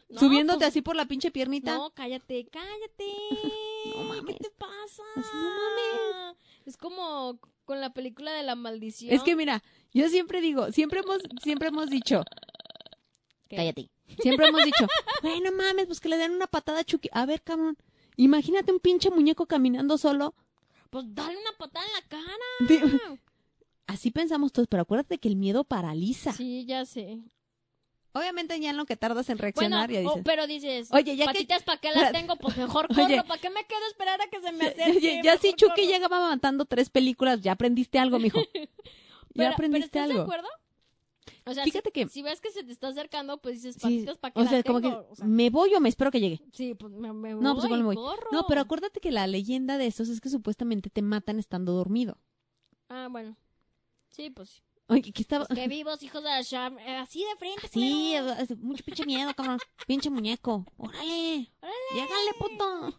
no, Subiéndote pues, así por la pinche piernita. No, cállate, cállate. No mames. ¿Qué te pasa? Así, no mames. Es como con la película de la maldición. Es que mira, yo siempre digo, siempre hemos, siempre hemos dicho, ¿Qué? cállate. Siempre hemos dicho, bueno mames, pues que le den una patada a Chucky. A ver, cabrón, imagínate un pinche muñeco caminando solo. Pues dale una patada en la cara. Así pensamos todos, pero acuérdate que el miedo paraliza. Sí, ya sé. Obviamente ya en lo que tardas en Bueno, reaccionar ya o- dices. pero dices, Oye, ya que- patitas, ¿para qué las tengo? Pues mejor Oye. corro. ¿Para qué me quedo a esperar a que se me Oye, acerque? ya si Chucky corro. llegaba matando tres películas, ya aprendiste algo, mijo. Ya Pero- pero aprendiste ¿estás de algo. acuerdo? O sea, Fíjate si, que- si ves que se te está acercando, pues dices, Sí, patitas, ¿para qué o la sea, como que? O sea, me voy o me espero que llegue. sí, pues me, me No, pues igual me voy. corro. No, pero acuérdate que la leyenda de estos es que supuestamente te matan estando dormido. Ah, bueno. Sí, pues sí. Oye, que estaba... Pues que vivos, hijos de la Sham. eh, Así de frente, Sí, mucho pinche miedo, cabrón. Pinche muñeco. Órale. Llégale, puto.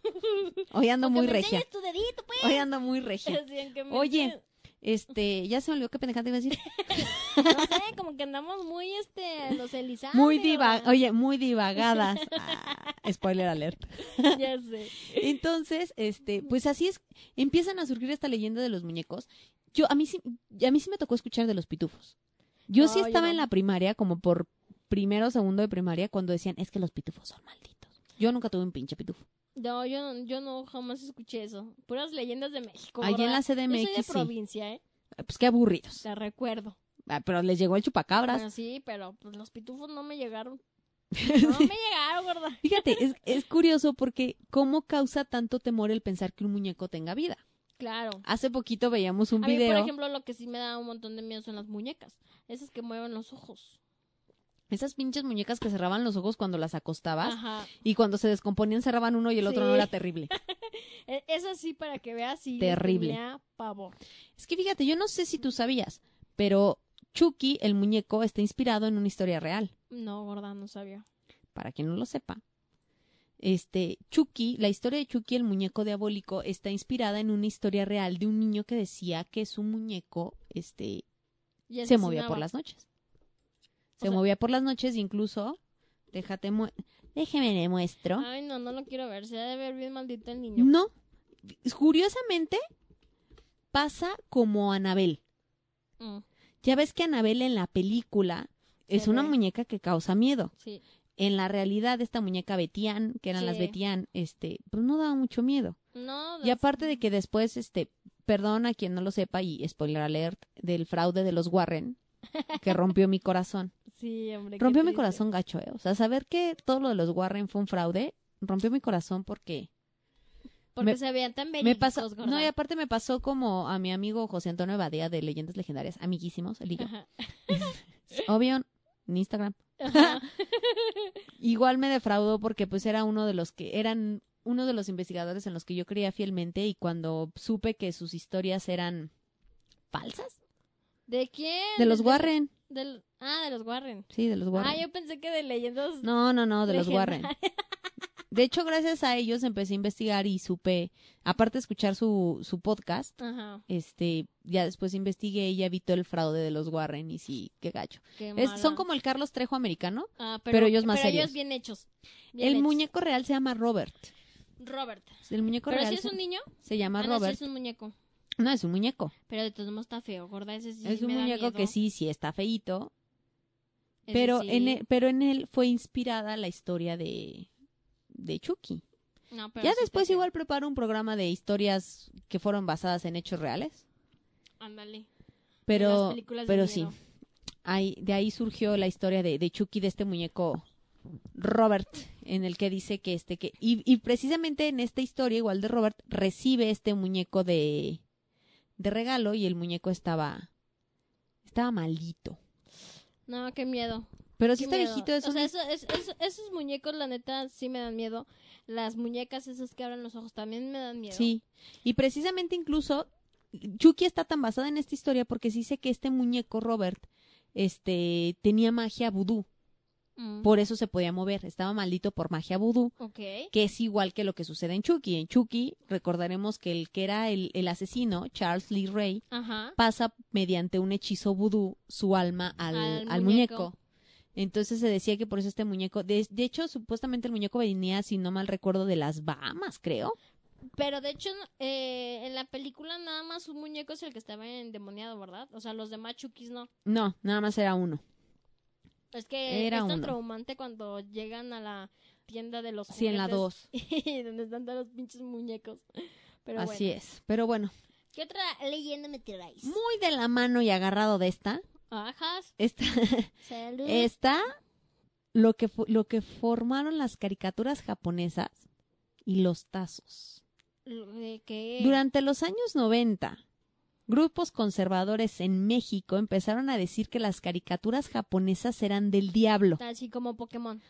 Hoy ando muy regia. tu dedito, pues. Hoy ando muy regia. Oye. Este, ya se me olvidó qué pendejada te iba a decir. No sé, como que andamos muy, este, los Elizabeth. Muy diva, oye, muy divagadas. Ah, spoiler alert. Ya sé. Entonces, este, pues así es, empiezan a surgir esta leyenda de los muñecos. Yo, a mí sí, a mí sí me tocó escuchar de los pitufos. Yo No, sí yo estaba no. en la primaria, como por primero o segundo de primaria, cuando decían, es que los pitufos son malditos. Yo nunca tuve un pinche pitufo. No, yo, no- yo no jamás escuché eso. Puras leyendas de México. Allá en la CDMX, Yo soy de sí. provincia, ¿eh? Pues qué aburridos. Te recuerdo. Ah, pero les llegó el chupacabras. Bueno, sí, pero pues los pitufos no me llegaron. No me llegaron, gorda. Fíjate, es, es curioso porque cómo causa tanto temor el pensar que un muñeco tenga vida. Claro. Hace poquito veíamos un A mí, video. por ejemplo, lo que sí me da un montón de miedo son las muñecas. Esas que mueven los ojos. Esas pinches muñecas que cerraban los ojos cuando las acostabas Ajá. y cuando se descomponían cerraban uno y el otro Sí. no era terrible. E- Eso sí, para que veas, les Terrible. tenía pavor. Es que fíjate, yo no sé si tú sabías, pero Chucky, el muñeco, está inspirado en una historia real. No, gorda, no sabía. Para quien no lo sepa. Este, Chucky, la historia de Chucky, el muñeco diabólico, está inspirada en una historia real de un niño que decía que su muñeco, este, se movía por las noches. Se sea- movía por las noches, incluso, déjate, mu- déjeme le muestro. Ay, no, no lo quiero ver. Se ha de ver bien maldito el niño. No, curiosamente, pasa como Anabel. Mm, Ya ves que Anabel en la película es una muñeca que causa miedo. sí. En la realidad, esta muñeca Betian, que eran las Sí. Betian, este, pues no daba mucho miedo. No, Y aparte de que después, este, perdón a quien no lo sepa y spoiler alert, del fraude de los Warren, que rompió mi corazón. Sí, hombre. Rompió mi corazón gacho, ¿eh? O sea, saber que todo lo de los Warren fue un fraude, rompió mi corazón porque Porque me- se veían tan me pasó, no, y aparte me pasó como a mi amigo José Antonio Badía de Leyendas Legendarias, amiguísimos, él y yo. Obvio, en Instagram. Igual me defraudó porque pues era uno de los que eran uno de los investigadores en los que yo creía fielmente y cuando supe que sus historias eran falsas ¿De quién? de los Warren, del- Ah, de los Warren. sí, de los Warren. Ah, yo pensé que de leyendas. No, no, no, de los. Warren. De hecho, gracias a ellos empecé a investigar y supe, aparte de escuchar su, su podcast, Ajá. este, ya después investigué y ya evitó el fraude de los Warren y sí, qué gacho. Qué Es- mala. son como el Carlos Trejo americano. Ah, pero ellos más pero serios. ellos bien hechos. Bien El hechos. muñeco real se llama Robert. Robert. El muñeco Pero real si es un niño. se llama Ah, no, Robert. es un muñeco. No, es un muñeco. Pero de todos modos está feo, gorda. Ese sí es un me da muñeco que sí, sí está feíto. Ese Pero, sí. en él, pero en él fue inspirada la historia de, de Chucky. No, pero ya sí después igual preparo un programa de historias que fueron basadas en hechos reales. Ándale. Pero, pero sí. Ahí, de ahí surgió la historia de, de Chucky, de este muñeco Robert, en el que dice que este que. Y, y precisamente en esta historia, igual de Robert, recibe este muñeco de, de regalo y el muñeco estaba. estaba maldito. No, qué miedo. Pero sí qué está miedo. viejito, es O sea, eso- es- es- esos muñecos, la neta, sí me dan miedo. Las muñecas esas que abren los ojos también me dan miedo. Sí. Y precisamente incluso Chucky está tan basada en esta historia porque se dice que este muñeco Robert este tenía magia vudú, Mm, por eso se podía mover, estaba maldito por magia vudú, que es igual que lo que sucede en Chucky. En Chucky recordaremos que el que era el, el asesino, Charles Lee Ray, Ajá. pasa mediante un hechizo vudú su alma al, Al al muñeco. muñeco. Entonces se decía que por eso este muñeco, de, de hecho supuestamente el muñeco venía, si no mal recuerdo, de las Bahamas, creo. Pero de hecho, eh, en la película nada más un muñeco es el que estaba endemoniado, ¿verdad? O sea, los demás Chukis no. No, nada más era uno. Es que Era es tan uno. traumante cuando llegan a la tienda de los Sí, en la juguetes 2. y donde están todos los pinches muñecos. Pero Así bueno. es. Pero bueno, ¿Qué otra leyenda me tiráis? muy de la mano y agarrado de esta, Ajá. esta, Salud. está lo que, lo que formaron las caricaturas japonesas y los tazos. ¿De qué? Durante los años 90, grupos conservadores en México empezaron a decir que las caricaturas japonesas eran del diablo. Así como Pokémon.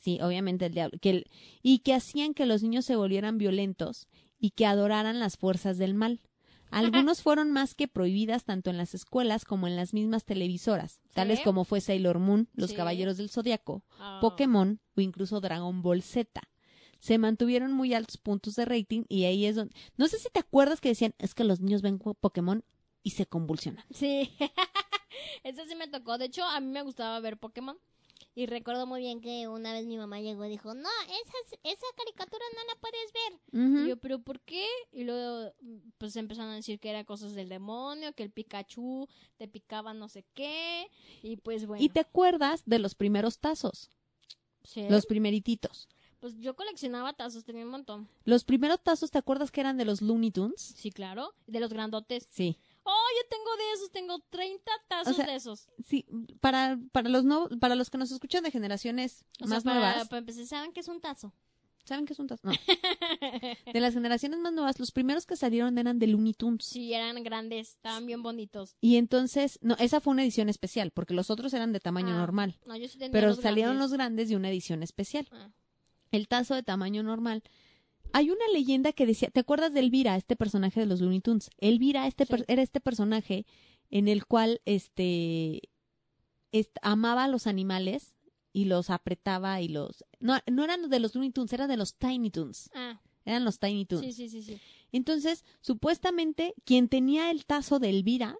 Sí, obviamente el diablo. Que el- y que hacían que los niños se volvieran violentos y que adoraran las fuerzas del mal. Algunos fueron más que prohibidas tanto en las escuelas como en las mismas televisoras, tales como fue Sailor Moon, Los Sí. Caballeros del Zodiaco, Ah. Pokémon o incluso Dragon Ball Z. Se mantuvieron muy altos puntos de rating y ahí es donde... No sé si te acuerdas que decían, es que los niños ven Pokémon y se convulsionan. Sí. Eso sí me tocó. De hecho, a mí me gustaba ver Pokémon. Y recuerdo muy bien que una vez mi mamá llegó y dijo, no, esa, esa caricatura no la puedes ver. Y yo, pero ¿por qué? Y luego, pues empezaron a decir que eran cosas del demonio, que el Pikachu te picaba no sé qué. Y pues bueno. Y te acuerdas de los primeros tazos, Sí. los primerititos. Pues yo coleccionaba tazos, tenía un montón. Los primeros tazos, ¿te acuerdas que eran de los Looney Tunes? Sí, claro. De los grandotes. Sí. Oh, yo tengo de esos, tengo 30 tazos O sea, de esos. Sí, para, para los no, para los que nos escuchan de generaciones O más sea, para, nuevas, para empezar, ¿saben qué es un tazo? ¿saben qué es un tazo? No. De las generaciones más nuevas, los primeros que salieron eran de Looney Tunes. Sí, eran grandes, estaban bien bonitos. Y entonces, no, esa fue una edición especial, porque los otros eran de tamaño Ah, normal. No, yo sí tenía Pero los salieron grandes. los grandes de una edición especial. Ah. El tazo de tamaño normal. Hay una leyenda que decía, ¿te acuerdas de Elvira, este personaje de los Looney Tunes? Elvira este Sí. era este personaje en el cual este, est- amaba a los animales y los apretaba y los no no eran de los Looney Tunes, eran de los Tiny Tunes. Ah, Eran los Tiny Tunes. sí, sí, sí, sí. Entonces, supuestamente quien tenía el tazo de Elvira,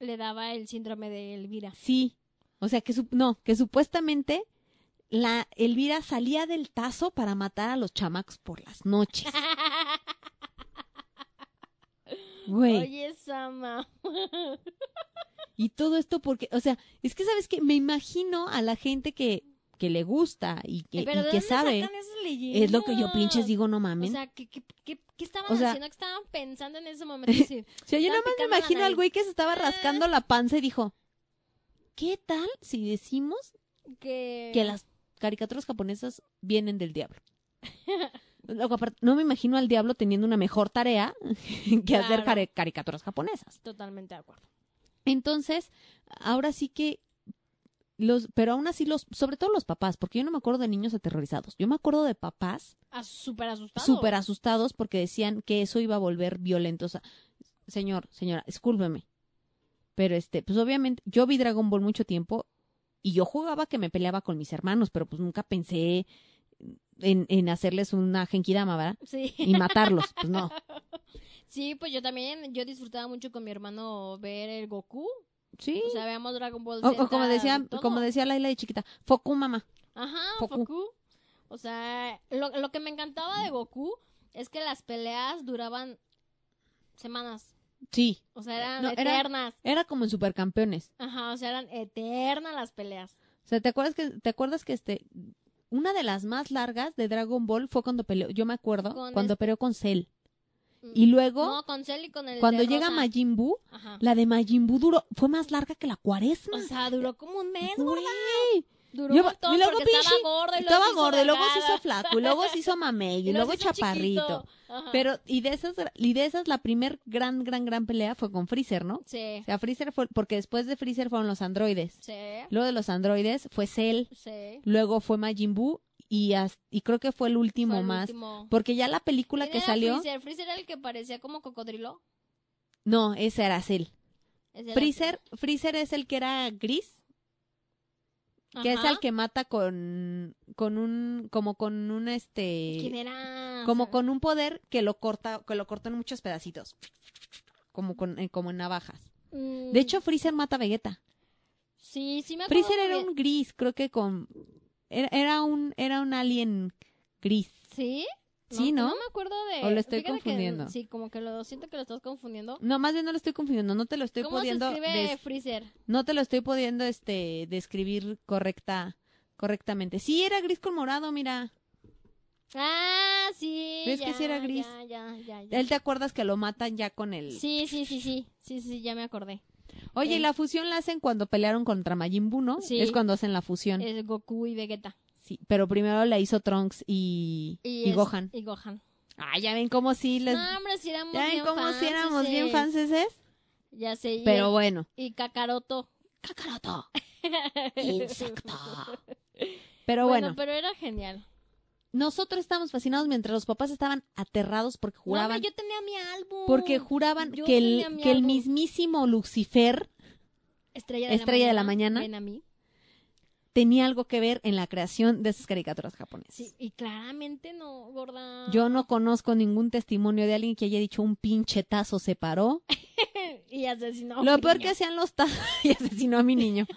Le daba el síndrome de Elvira. sí, o sea que su- no, que supuestamente la Elvira salía del tazo para matar a los chamacos por las noches. Güey. Oye, Sama. Y todo esto porque, o sea, es que sabes que me imagino a la gente que, que le gusta y que, Pero y ¿de que sabe. sacan esas leyendas? Es lo que yo pinches digo, no O mamen. sea, ¿qué, qué, qué, qué estaban O sea- haciendo? ¿Qué estaban pensando en ese momento? Sí. o sea, yo estaba nada más me imagino al güey que se estaba Eh. rascando la panza y dijo, ¿qué tal si decimos que... que las caricaturas japonesas vienen del diablo? No me imagino al diablo teniendo una mejor tarea que hacer caricaturas japonesas. Totalmente de acuerdo. Entonces, ahora sí que los, pero aún así los, sobre todo los papás, porque yo no me acuerdo de niños aterrorizados. Yo me acuerdo de papás Ah, súper asustado. súper asustados porque decían que eso iba a volver violentos. a- Señor, señora, discúlpeme. Pero este, pues obviamente, yo vi Dragon Ball mucho tiempo y yo jugaba que me peleaba con mis hermanos, pero pues nunca pensé en, en hacerles una genkidama, ¿verdad? Sí. Y matarlos, pues no. sí, pues yo también, yo disfrutaba mucho con mi hermano ver el Goku. Sí. O sea, veamos Dragon Ball Z. o como decía, todo. como decía Laila de chiquita, Foku mamá. Ajá. Goku. O sea, lo, lo que me encantaba de Goku es que las peleas duraban semanas. Sí. O sea, eran No, era- eternas. Era como en Supercampeones. Ajá, o sea, eran eternas las peleas. O sea, ¿te acuerdas que, te acuerdas que este, una de las más largas de Dragon Ball fue cuando peleó, yo me acuerdo, Con cuando este- peleó con Cell. Y luego, No, con Cell y con el cuando de llega rosa. Majin Buu, Ajá. la de Majin Buu duró, fue más larga que la cuaresma. O sea, duró como un mes, Güey. Duró Yo- un montón y luego porque estaba pinche- gordo y luego Estaba se hizo gordo, luego se hizo flaco, y luego se hizo mamey, y, luego chaparrito. Pero, y de esas, y de esas, la primer gran, gran, gran pelea fue con Freezer, ¿no? Sí, O sea, Freezer fue, porque después de Freezer fueron los androides. sí, Luego de los androides fue Cell, sí. luego fue Majin Buu, y, as- y creo que fue el último Fue el más. último. Porque ya la película ¿Quién que era salió, Freezer? ¿Freezer era el que parecía como cocodrilo? no, ese era Cell. Freezer, Freezer es el que era gris, que es el que mata con, con un, como con un este, ¿Quién era? como con un poder que lo corta, que lo corta en muchos pedacitos, como con, eh, como en navajas. mm, De hecho, Freezer mata a Vegeta. sí, sí me acuerdo Freezer era un gris, creo que con, era, era un, era un alien gris. ¿Sí? Sí, ¿no? No me acuerdo de... ¿O lo estoy Fíjate que- confundiendo? sí, como que lo siento que lo estás confundiendo. No, más bien no lo estoy confundiendo, no te lo estoy ¿Cómo se pudiendo, escribe des- Freezer? no te lo estoy pudiendo, este, describir correcta, correctamente. Sí, era gris con morado, mira. Ah, sí. ¿Ves que sí era gris? Ya, ya, ya, ya. Él te acuerdas que lo matan ya con el... Sí, sí, sí, sí. Sí, sí, ya me acordé. Oye, y Eh. la fusión la hacen cuando pelearon contra Majin Buu, ¿no? Sí. Es cuando hacen la fusión. Es Goku y Vegeta. Sí, pero primero la hizo Trunks y, y es- Gohan. Y Gohan. Ah, ya ven cómo sí les... No, hombre, si éramos ya ven bien cómo sí éramos bien fanses. fanses. Ya sé. y Pero bueno. Y Kakaroto. Kakaroto. Insecto. Pero bueno, bueno, pero era genial. nosotros estábamos fascinados mientras los papás estaban aterrados porque No, juraban, hombre, yo tenía mi álbum. porque juraban Yo que el, que el mismísimo Lucifer Estrella de, Estrella la, de la mañana. Mañana. Ven a mí. Tenía algo que ver en la creación de esas caricaturas japonesas. Sí, y claramente no, gorda. Yo no conozco ningún testimonio de alguien que haya dicho un pinche tazo se paró. y asesinó. a Lo un peor niño. que hacían los tazos y asesinó a mi niño.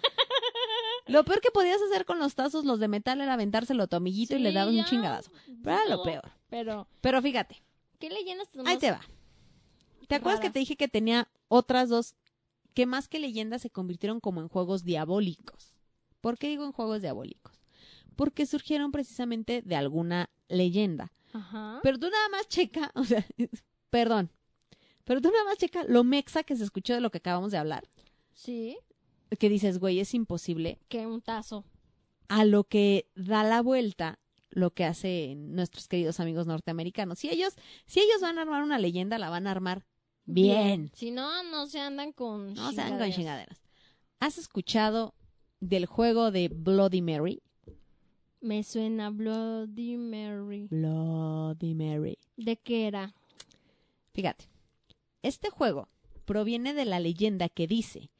Lo peor que podías hacer con los tazos, los de metal, era aventárselo a tu amiguito y le dabas un chingadazo. Pero era lo peor. Pero, Pero fíjate, ¿qué leyendas tenemos? ahí te va. ¿Te acuerdas que te dije que tenía otras dos que más que leyendas se convirtieron como en juegos diabólicos? ¿Por qué digo en juegos diabólicos? Porque surgieron precisamente de alguna leyenda. Ajá. Pero tú nada más checa, o sea, perdón, pero tú nada más checa lo mexa que se escuchó de lo que acabamos de hablar. Sí, Que dices, güey, es imposible. que un tazo. A lo que da la vuelta lo que hacen nuestros queridos amigos norteamericanos. Si ellos, si ellos van a armar una leyenda, la van a armar bien. Si no, no se andan con No sean con chingaderas. chingaderas. ¿Has escuchado del juego de Bloody Mary? Me suena Bloody Mary. Bloody Mary. ¿De qué era? Fíjate, este juego proviene de la leyenda que dice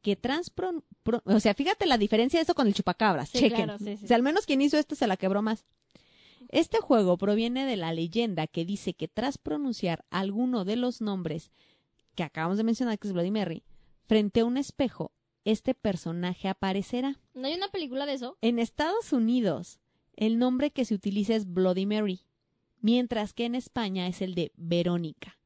que transpro... pro- o sea, fíjate la diferencia de eso con el chupacabras. Sí, Chequen. claro, sí, sí. O sea, al menos quien hizo esto se la quebró más. Este juego proviene de la leyenda que dice que tras pronunciar alguno de los nombres que acabamos de mencionar, que es Bloody Mary, frente a un espejo, este personaje aparecerá. ¿No hay una película de eso? En Estados Unidos, el nombre que se utiliza es Bloody Mary, mientras que en España es el de Verónica.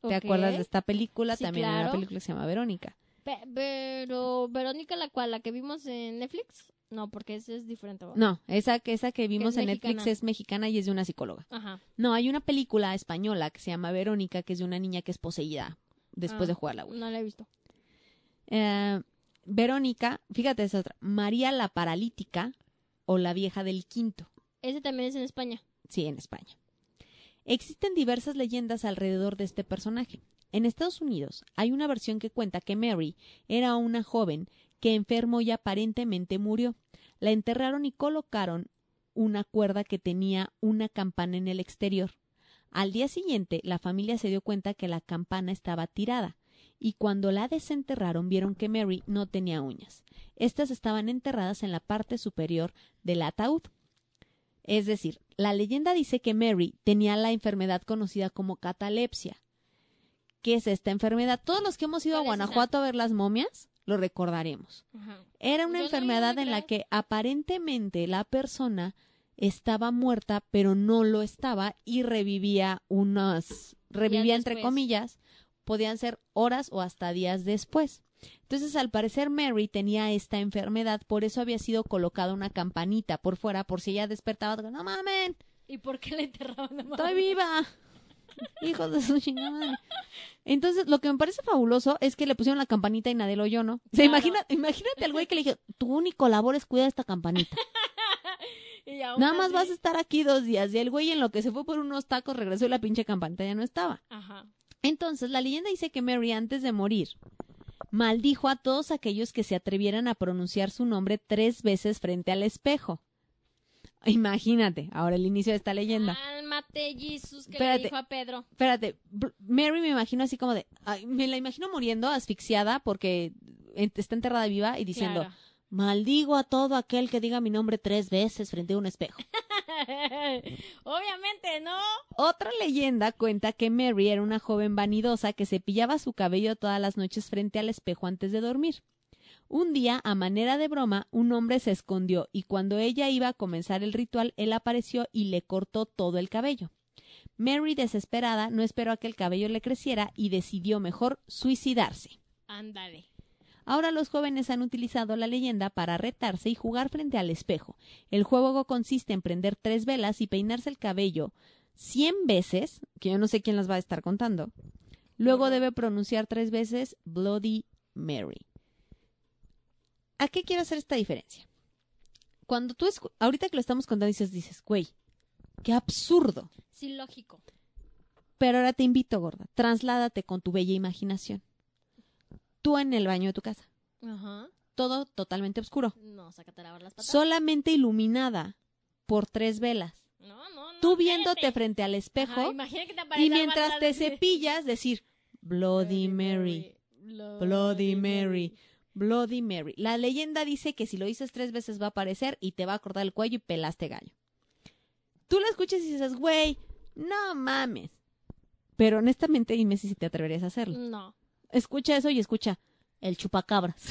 ¿Te acuerdas de esta película? Sí, También hay una película que se llama Verónica. Pe- pero, Verónica, ¿la cual? ¿La que vimos en Netflix? No, porque esa es diferente. ¿verdad? No, esa que esa que vimos es en Netflix es mexicana y es de una psicóloga. Ajá. No, hay una película española que se llama Verónica, que es de una niña que es poseída después Ah, de jugar la Ouija. No la he visto. Eh, Verónica, fíjate esa otra, María la paralítica o la vieja del quinto. Ese también es en España. Sí, en España. Existen diversas leyendas alrededor de este personaje. En Estados Unidos hay una versión que cuenta que Mary era una joven que enfermó y aparentemente murió. La enterraron y colocaron una cuerda que tenía una campana en el exterior. Al día siguiente, la familia se dio cuenta que la campana estaba tirada, y cuando la desenterraron vieron que Mary no tenía uñas. Estas estaban enterradas en la parte superior del ataúd. Es decir, la leyenda dice que Mary tenía la enfermedad conocida como catalepsia. ¿Qué es esta enfermedad? Todos los que hemos ido a. Guanajuato a ver las momias lo recordaremos. Ajá. Era una Yo enfermedad en la que aparentemente la persona estaba muerta, pero no lo estaba y revivía unas, revivía entre comillas, podían ser horas o hasta días después. Entonces, al parecer, Mary tenía esta enfermedad, por eso había sido colocada una campanita por fuera, por si ella despertaba, no mamen, ¿Y por qué le enterraban estoy viva. Hijos de su chingada. Entonces, lo que me parece fabuloso es que le pusieron la campanita y nadie lo oyó, ¿no? O sea, Claro. imagina, imagínate al güey que le dijo, tu único labor es cuidar esta campanita. Y aún Nada más vas a estar aquí dos días. Y el güey en lo que se fue por unos tacos regresó y la pinche campanita ya no estaba. Ajá. Entonces, la leyenda dice que Mary, antes de morir, maldijo a todos aquellos que se atrevieran a pronunciar su nombre tres veces frente al espejo. Imagínate, ahora el inicio de esta leyenda. Cálmate, Jesús, que Espérate. le dijo a Pedro. Espérate, Mary me imagino así como de, ay, me la imagino muriendo asfixiada porque está enterrada viva y diciendo, Claro. Maldigo a todo aquel que diga mi nombre tres veces frente a un espejo. Obviamente, ¿no? Otra leyenda cuenta que Mary era una joven vanidosa que cepillaba su cabello todas las noches frente al espejo antes de dormir. Un día, a manera de broma, un hombre se escondió y cuando ella iba a comenzar el ritual, él apareció y le cortó todo el cabello. Mary, desesperada, no esperó a que el cabello le creciera y decidió mejor suicidarse. Ándale. Ahora los jóvenes han utilizado la leyenda para retarse y jugar frente al espejo. El juego consiste en prender tres velas y peinarse el cabello cien veces, que yo no sé quién las va a estar contando. Luego debe pronunciar tres veces Bloody Mary. ¿A qué quiero hacer esta diferencia? Cuando tú, ahorita que lo estamos contando, dices, dices, güey, qué absurdo. Sí, lógico. Pero ahora te invito, gorda, trasládate con tu bella imaginación. Tú en el baño de tu casa, Ajá. todo totalmente oscuro. No, sácate lavar las patas. solamente iluminada por tres velas. No, no, no. Tú viéndote frente al espejo Ajá, que te aparece y mientras te cepillas decir Bloody Mary, Bloody Mary, Bloody Mary. La leyenda dice que si lo dices tres veces va a aparecer y te va a cortar el cuello y pelaste gallo. Tú la escuchas y dices, güey, no mames. Pero honestamente dime si te atreverías a hacerlo. No. Escucha eso y escucha el chupacabras.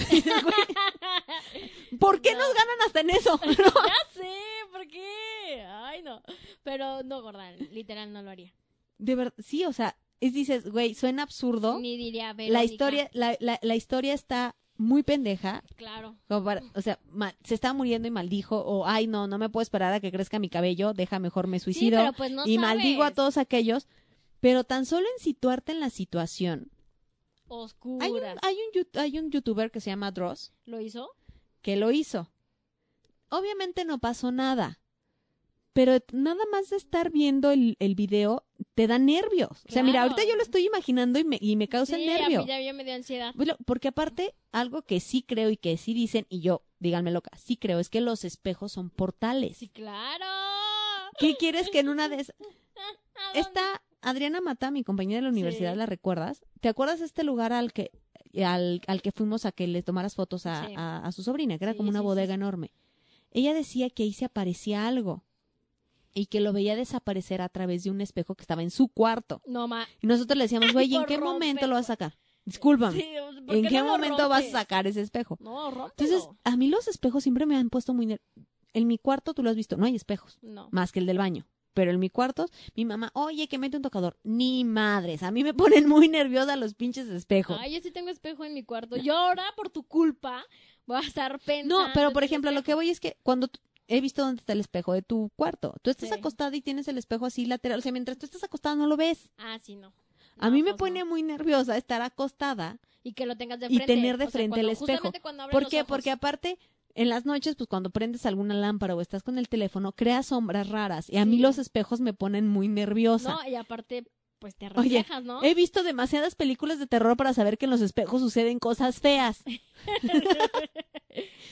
¿Por qué No. nos ganan hasta en eso? Ya sé, ¿por qué? Ay, no. Pero no, gorda, literal no lo haría. De verdad, sí, o sea, es dices, güey, suena absurdo. Ni diría La Verónica. historia, la, la, la historia está muy pendeja. Claro. como para- o sea, se está muriendo y maldijo, o ay, no, no me puedo esperar a que crezca mi cabello, deja mejor me Sí, suicido. pero pues no y maldigo a todos aquellos. Pero tan solo en situarte en la situación. Oscuras. Hay un, hay, un, hay un youtuber que se llama Dross ¿Lo hizo? que lo hizo. Obviamente no pasó nada. Pero nada más de estar viendo el, el video te da nervios. O sea, mira, ahorita yo lo estoy imaginando y me, y me causa sí, nervio. Ya, ya me dio ansiedad. Porque aparte, algo que sí creo y que sí dicen, y yo, díganme loca, sí creo, es que los espejos son portales. Sí, claro. ¿Qué quieres que en una de esas... Esta Adriana Mata, mi compañera de la universidad, Sí. ¿la recuerdas? ¿Te acuerdas de este lugar al que al, al que fuimos a que le tomaras fotos a, Sí. a- a su sobrina, que era Sí, como una bodega enorme? Ella decía que ahí se aparecía algo y que lo veía desaparecer a través de un espejo que estaba en su cuarto. No, ma. Y nosotros le decíamos, güey, ¿y ¿en qué momento lo vas a sacar? Discúlpame. Sí, ¿por ¿En qué no momento vas a sacar ese espejo? No, rómpelo. Entonces, a mí los espejos siempre me han puesto muy... En mi cuarto, tú lo has visto, no hay espejos, No. más que el del baño. Pero en mi cuarto, mi mamá, oye, que mete un tocador. Ni madres, a mí me ponen muy nerviosa los pinches espejos. Ay, yo sí tengo espejo en mi cuarto. Yo ahora, por tu culpa, voy a estar pensando. no, pero por ejemplo, lo que voy es que cuando he visto dónde está el espejo de tu cuarto, tú estás Sí. acostada y tienes el espejo así lateral, o sea, mientras tú estás acostada no lo ves. Ah, sí, no. A mí me pues pone no. muy nerviosa estar acostada Y que lo tengas de y frente. tener de O sea, frente el espejo. ¿Por qué? ojos. Porque aparte, en las noches, pues cuando prendes alguna lámpara o estás con el teléfono, creas sombras raras. Y a mí los espejos me ponen muy nerviosa. No, y aparte, pues te Oye, reflejas, ¿no? He visto demasiadas películas de terror para saber que en los espejos suceden cosas feas.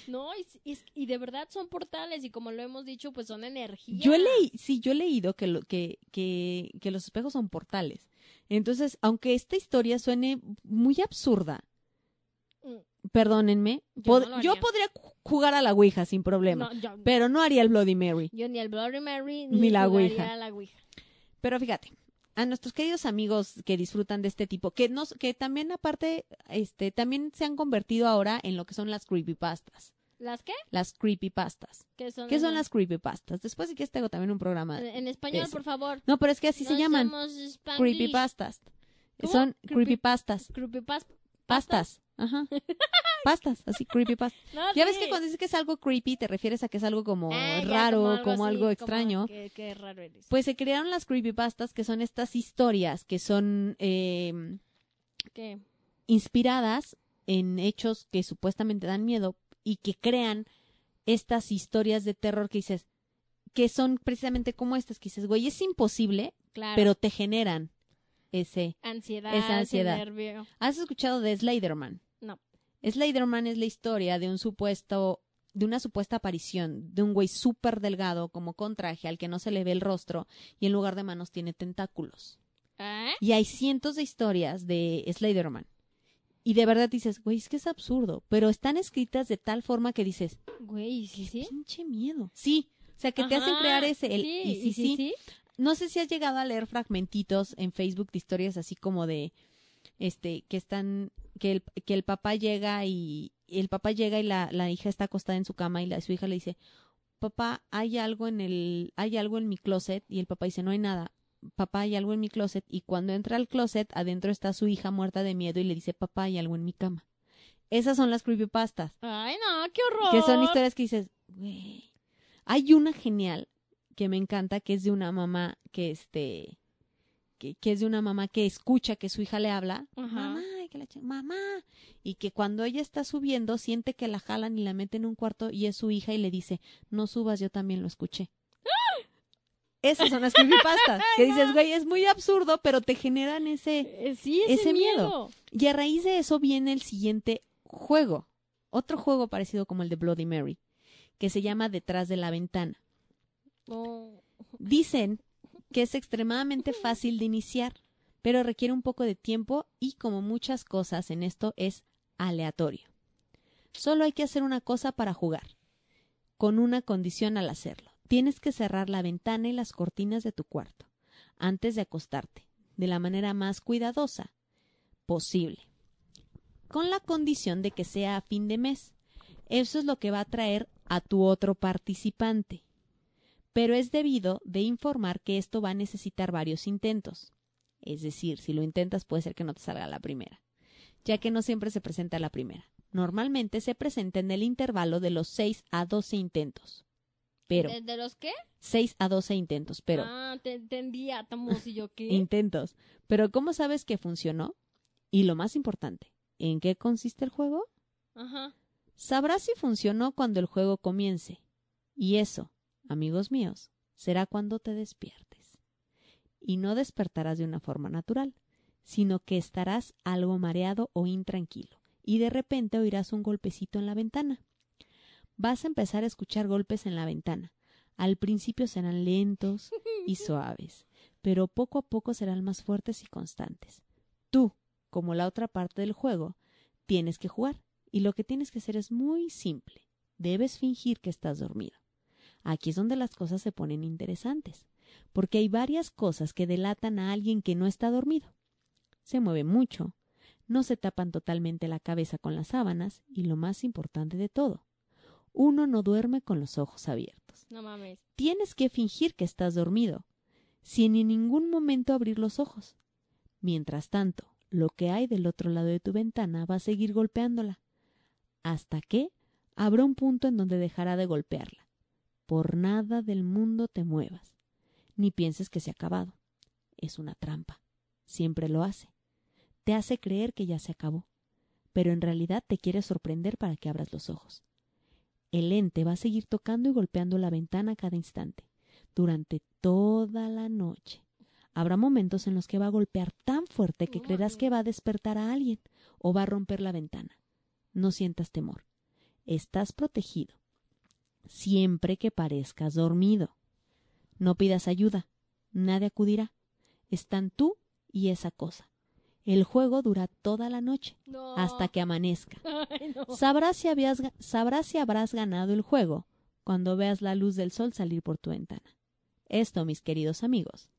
No, y, y- y de verdad son portales y como lo hemos dicho, pues son energía. Yo he leí, sí, yo he leído que, lo, que, que, que los espejos son portales. Entonces, aunque esta historia suene muy absurda. Perdónenme, Yo pod- no lo yo haría. podría ju- jugar a la Ouija sin problema, No, yo, pero no haría el Bloody Mary. yo ni el Bloody Mary Ni ni, la Ouija. a la Ouija. Pero fíjate, a nuestros queridos amigos que disfrutan de este tipo, que nos, que también aparte, este, también se han convertido ahora en lo que son las creepypastas. ¿Las qué? Las creepypastas. ¿Qué son? ¿Qué son esas? las creepypastas? Después de que tengo también un programa. En, español, por favor. No, pero es que así se llaman. Creepypastas. ¿Cómo? Son Creepy- creepypastas. Creepypas- Pastas. Ajá. pastas, así creepypastas. No, Ya ves que cuando dices que es algo creepy, te refieres a que es algo como Ah, raro, como algo, así, extraño. Qué raro eres. Pues se crearon las creepypastas, que son estas historias que son eh, ¿Qué? inspiradas en hechos que supuestamente dan miedo y que crean estas historias de terror que dices, que son precisamente como estas, que dices, güey, es imposible, Claro. pero te generan ese. ansiedad, esa ansiedad. ese nervio. ¿Has escuchado de Slenderman? No. Slenderman es la historia de un supuesto, de una supuesta aparición de un güey súper delgado, como con traje, al que no se le ve el rostro, y en lugar de manos tiene tentáculos. ¿Ah? Y hay cientos de historias de Slenderman. Y de verdad dices, güey, es que es absurdo, pero están escritas de tal forma que dices, Güey, ¿sí, sí? pinche miedo. Sí, o sea, que te hacen crear ese, el, sí, y sí, sí, no sé si has llegado a leer fragmentitos en Facebook de historias así como de este que están que el, que el papá llega y el papá llega y la, la hija está acostada en su cama y la, su hija le dice papá hay algo en el hay algo en mi closet y el papá dice no hay nada papá hay algo en mi closet y cuando entra al closet adentro está su hija muerta de miedo y le dice papá hay algo en mi cama esas son las creepypastas Ay, no, qué horror. que son historias que dices, güey. Hay una genial que me encanta, que es de una mamá que este que, que es de una mamá que escucha que su hija le habla, Ajá. mamá, que la mamá, y que cuando ella está subiendo siente que la jalan y la meten en un cuarto y es su hija y le dice, no subas, yo también lo escuché. Esas son las creepypastas, que dices, güey, es muy absurdo, pero te generan ese, Eh, sí, ese, ese miedo. miedo. y a raíz de eso viene el siguiente juego, otro juego parecido como el de Bloody Mary, que se llama Detrás de la ventana. Oh. Dicen que es extremadamente fácil de iniciar, pero requiere un poco de tiempo y como muchas cosas en esto es aleatorio. Solo hay que hacer una cosa para jugar, con una condición al hacerlo. Tienes que cerrar la ventana y las cortinas de tu cuarto antes de acostarte, de la manera más cuidadosa posible, con la condición de que sea a fin de mes. Eso es lo que va a traer a tu otro participante pero es debido de informar que esto va a necesitar varios intentos. Es decir, si lo intentas puede ser que no te salga la primera, ya que no siempre se presenta la primera. Normalmente se presenta en el intervalo de los 6 a 12 intentos. Pero, ¿De, de los qué? 6 a 12 intentos, pero, Ah, te entendí, átomos y yo qué. intentos. Pero, ¿cómo sabes que funcionó? Y lo más importante, ¿en qué consiste el juego? Ajá. Sabrás si funcionó cuando el juego comience. Y eso, amigos míos, será cuando te despiertes. Y no despertarás de una forma natural, sino que estarás algo mareado o intranquilo, y de repente oirás un golpecito en la ventana. Vas a empezar a escuchar golpes en la ventana. Al principio serán lentos y suaves, pero poco a poco serán más fuertes y constantes. Tú, como la otra parte del juego, tienes que jugar, y lo que tienes que hacer es muy simple. Debes fingir que estás dormido. Aquí es donde las cosas se ponen interesantes, porque hay varias cosas que delatan a alguien que no está dormido. Se mueve mucho, no se tapan totalmente la cabeza con las sábanas y lo más importante de todo, uno no duerme con los ojos abiertos. No mames. Tienes que fingir que estás dormido, sin en ningún momento abrir los ojos. Mientras tanto, lo que hay del otro lado de tu ventana va a seguir golpeándola, hasta que habrá un punto en donde dejará de golpearla. Por nada del mundo te muevas, ni pienses que se ha acabado. Es una trampa. Siempre lo hace. Te hace creer que ya se acabó, pero en realidad te quiere sorprender para que abras los ojos. El ente va a seguir tocando y golpeando la ventana cada instante, durante toda la noche. Habrá momentos en los que va a golpear tan fuerte que No creerás que va a despertar a alguien o va a romper la ventana. No sientas temor. Estás protegido. Siempre que parezcas dormido. No pidas ayuda. Nadie acudirá. Están tú y esa cosa. El juego dura toda la noche, No. hasta que amanezca. Ay, no. Sabrás si, habías sabrás si habrás ganado el juego cuando veas la luz del sol salir por tu ventana. Esto, mis queridos amigos,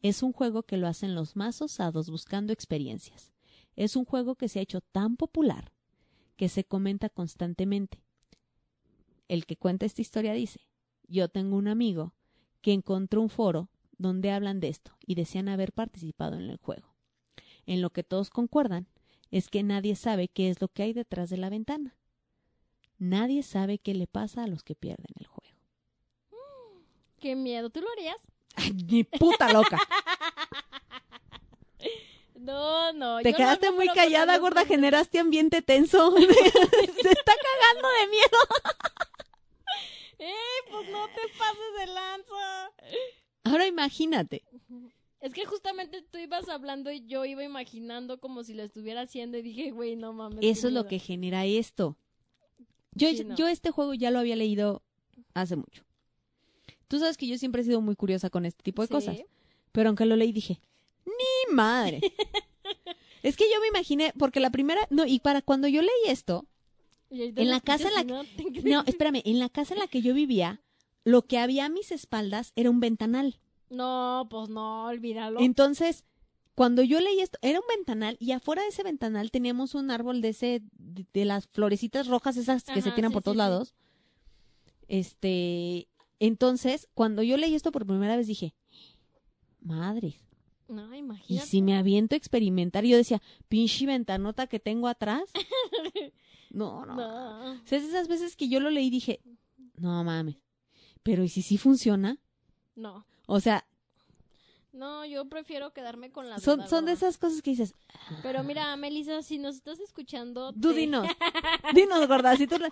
es un juego que lo hacen los más osados buscando experiencias. Es un juego que se ha hecho tan popular que se comenta constantemente. El que cuenta esta historia dice, yo tengo un amigo que encontró un foro donde hablan de esto y desean haber participado en el juego. En lo que todos concuerdan es que nadie sabe qué es lo que hay detrás de la ventana. Nadie sabe qué le pasa a los que pierden el juego. Qué miedo, ¿tú lo harías? Ay, ni puta loca. No, no. Te quedaste muy callada, gorda, generaste ambiente tenso. Se está cagando de miedo. ¡Eh, pues no te pases de lanza! Ahora imagínate. Es que justamente tú ibas hablando y yo iba imaginando como si lo estuviera haciendo y dije, güey, no mames. Eso es lo que genera esto. Yo, Sí, no. yo este juego ya lo había leído hace mucho. Tú sabes que yo siempre he sido muy curiosa con este tipo de Sí. cosas. Pero aunque lo leí dije, ni madre. es que yo me imaginé, porque la primera, no, y para cuando yo leí esto, En la casa en la y no, espérame, en la casa en la que yo vivía, lo que había a mis espaldas era un ventanal. No, pues no, olvídalo. Entonces, cuando yo leí esto, era un ventanal y afuera de ese ventanal teníamos un árbol de ese, de, de las florecitas rojas esas que se tiran sí, por todos sí, sí. lados. Este, entonces, cuando yo leí esto por primera vez dije, madre, No, y imagínate. si me aviento a experimentar, yo decía, pinche ventanota que tengo atrás. No, no. No. O sea, es esas veces que yo lo leí y dije, no mames. Pero ¿y si sí funciona? No. O sea, No, yo prefiero quedarme con la son, son de esas cosas que dices, Pero mira, Melissa, si nos estás escuchando, tú te- dinos, dinos, gorda, si tú la-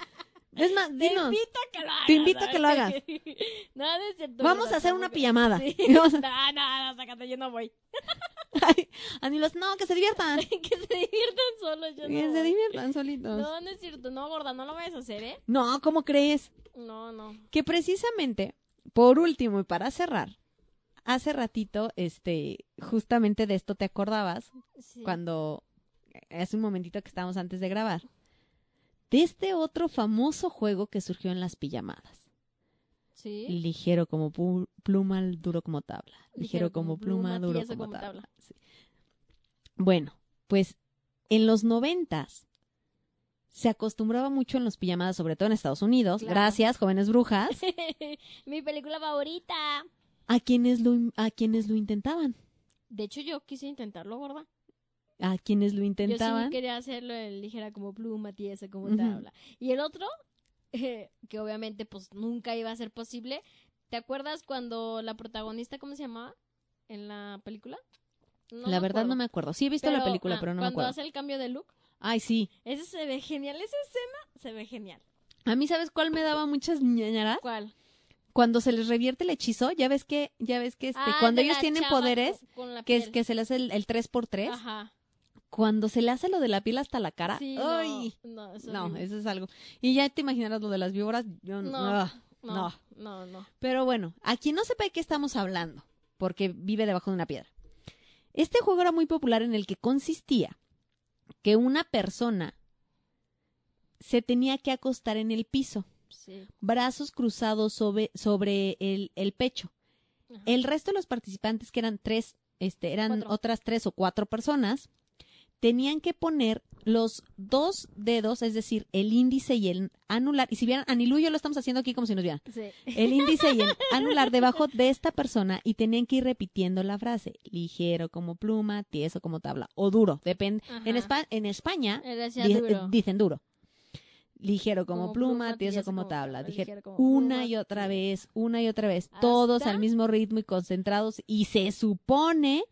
Es más, Te dinos, invito a que lo hagas. Te invito a que lo hagas. no, no es cierto. vamos a hacer una pijamada. Sí. Y vamos a- No, no, no, sácate, yo no voy. Ay, Anilos, no, que se diviertan. que se diviertan solos, yo no Que se voy. diviertan solitos. No, no es cierto. No, gorda, no lo vayas a hacer, ¿eh? No, ¿cómo crees? No, no. Que precisamente, por último y para cerrar, hace ratito, este, justamente de esto te acordabas, Sí. cuando hace un momentito que estábamos antes de grabar, de este otro famoso juego que surgió en las pijamadas. Sí. Ligero como pluma, duro como tabla. Ligero, como, pluma, duro como, como tabla. tabla. Sí. Bueno, pues en los noventas se acostumbraba mucho en los pijamadas, sobre todo en Estados Unidos, Claro. gracias, jóvenes brujas, Mi película favorita. a quienes lo, a quienes lo intentaban. De hecho, yo quise intentarlo, gorda. A quienes lo Yo intentaban. sí quería hacerlo en ligera como pluma, tiesa como Ujú. tabla. Y el otro, eh, que obviamente pues nunca iba a ser posible. ¿Te acuerdas cuando la protagonista, ¿cómo se llamaba? En la película. No la verdad acuerdo. no me acuerdo. Sí he visto la Pero, película, ah, pero no me Cuando acuerdo. hace el cambio de look, Ay, sí. ese se ve genial. Esa escena se ve genial. A mí, ¿sabes cuál me daba muchas ñañaras? ¿Cuál? Cuando se les revierte el hechizo, ya ves que, ya ves que este, Ah, cuando ellos la tienen poderes, la que es que se les hace el, el 3x3, Ajá. Cuando se le hace lo de la piel hasta la cara, Sí, ¡ay! no, no, es No, eso es algo. Y ya te imaginarás lo de las víboras, yo No, ah, no, no. no, no. Pero bueno, a quien no sepa de qué estamos hablando, porque vive debajo de una piedra. Este juego era muy popular en el que consistía que una persona se tenía que acostar en el piso, Sí. brazos cruzados sobre, sobre el, el pecho. Ajá. El resto de los participantes, que eran tres, este, eran Cuatro. otras tres o cuatro personas, tenían que poner los dos dedos, es decir, el índice y el anular. Y si vieran, Anilú y yo lo estamos haciendo aquí como si nos vieran. Sí. El índice y el anular debajo de esta persona y tenían que ir repitiendo la frase. Ligero como pluma, tieso como tabla. O duro, depende. En. Espa- en España di- duro. dicen duro. Ligero como, Como pluma, pluma, tieso tieso como como tabla. Dije como una pluma, y otra vez, una y otra vez, todos al mismo ritmo y concentrados. Y se supone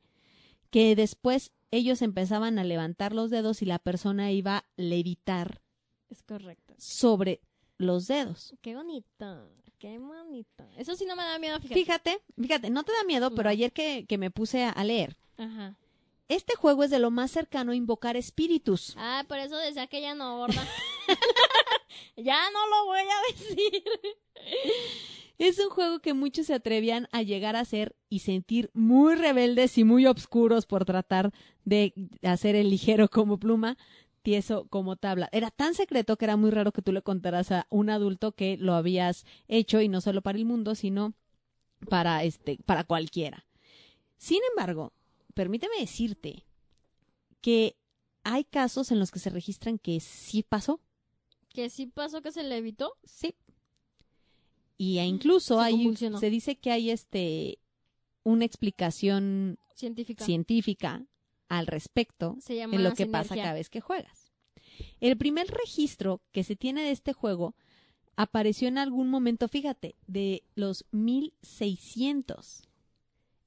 que después ellos empezaban a levantar los dedos y la persona iba a levitar Es correcto. sobre los dedos. Qué bonito. Qué bonito. Eso sí no me da miedo, fíjate. Fíjate, fíjate, no te da miedo, pero ayer que, que me puse a, a leer, Ajá. este juego es de lo más cercano a invocar espíritus. Ah, por eso decía que ya no, gorda. ya no lo voy a decir. Es un juego que muchos se atrevían a llegar a ser y sentir muy rebeldes y muy obscuros por tratar de hacer el ligero como pluma, tieso como tabla. Era tan secreto que era muy raro que tú le contaras a un adulto que lo habías hecho y no solo para el mundo, sino para este para cualquiera. Sin embargo, permíteme decirte que hay casos en los que se registran que sí pasó. Que sí pasó que se le evitó. Sí. Y e incluso Se hay, se dice que hay este una explicación Científica. científica al respecto Se llama en lo que pasa cada vez que juegas. El primer registro que se tiene de este juego apareció en algún momento, fíjate, de los 1600,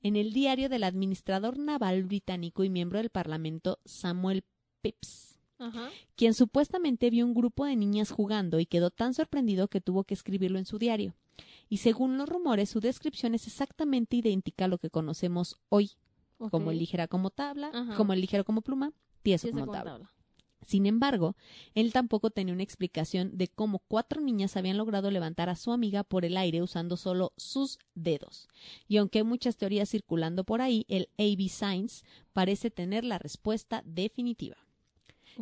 en el diario del administrador naval británico y miembro del Parlamento Samuel Pepys Ajá. quien supuestamente vio un grupo de niñas jugando y quedó tan sorprendido que tuvo que escribirlo en su diario. Y según los rumores, su descripción es exactamente idéntica a lo que conocemos hoy, como el ligera como tabla, Ajá. como el ligero como pluma, tieso como tabla. tabla. Sin embargo, él tampoco tenía una explicación de cómo cuatro niñas habían logrado levantar a su amiga por el aire usando solo sus dedos. Y aunque hay muchas teorías circulando por ahí, el AB Science parece tener la respuesta definitiva.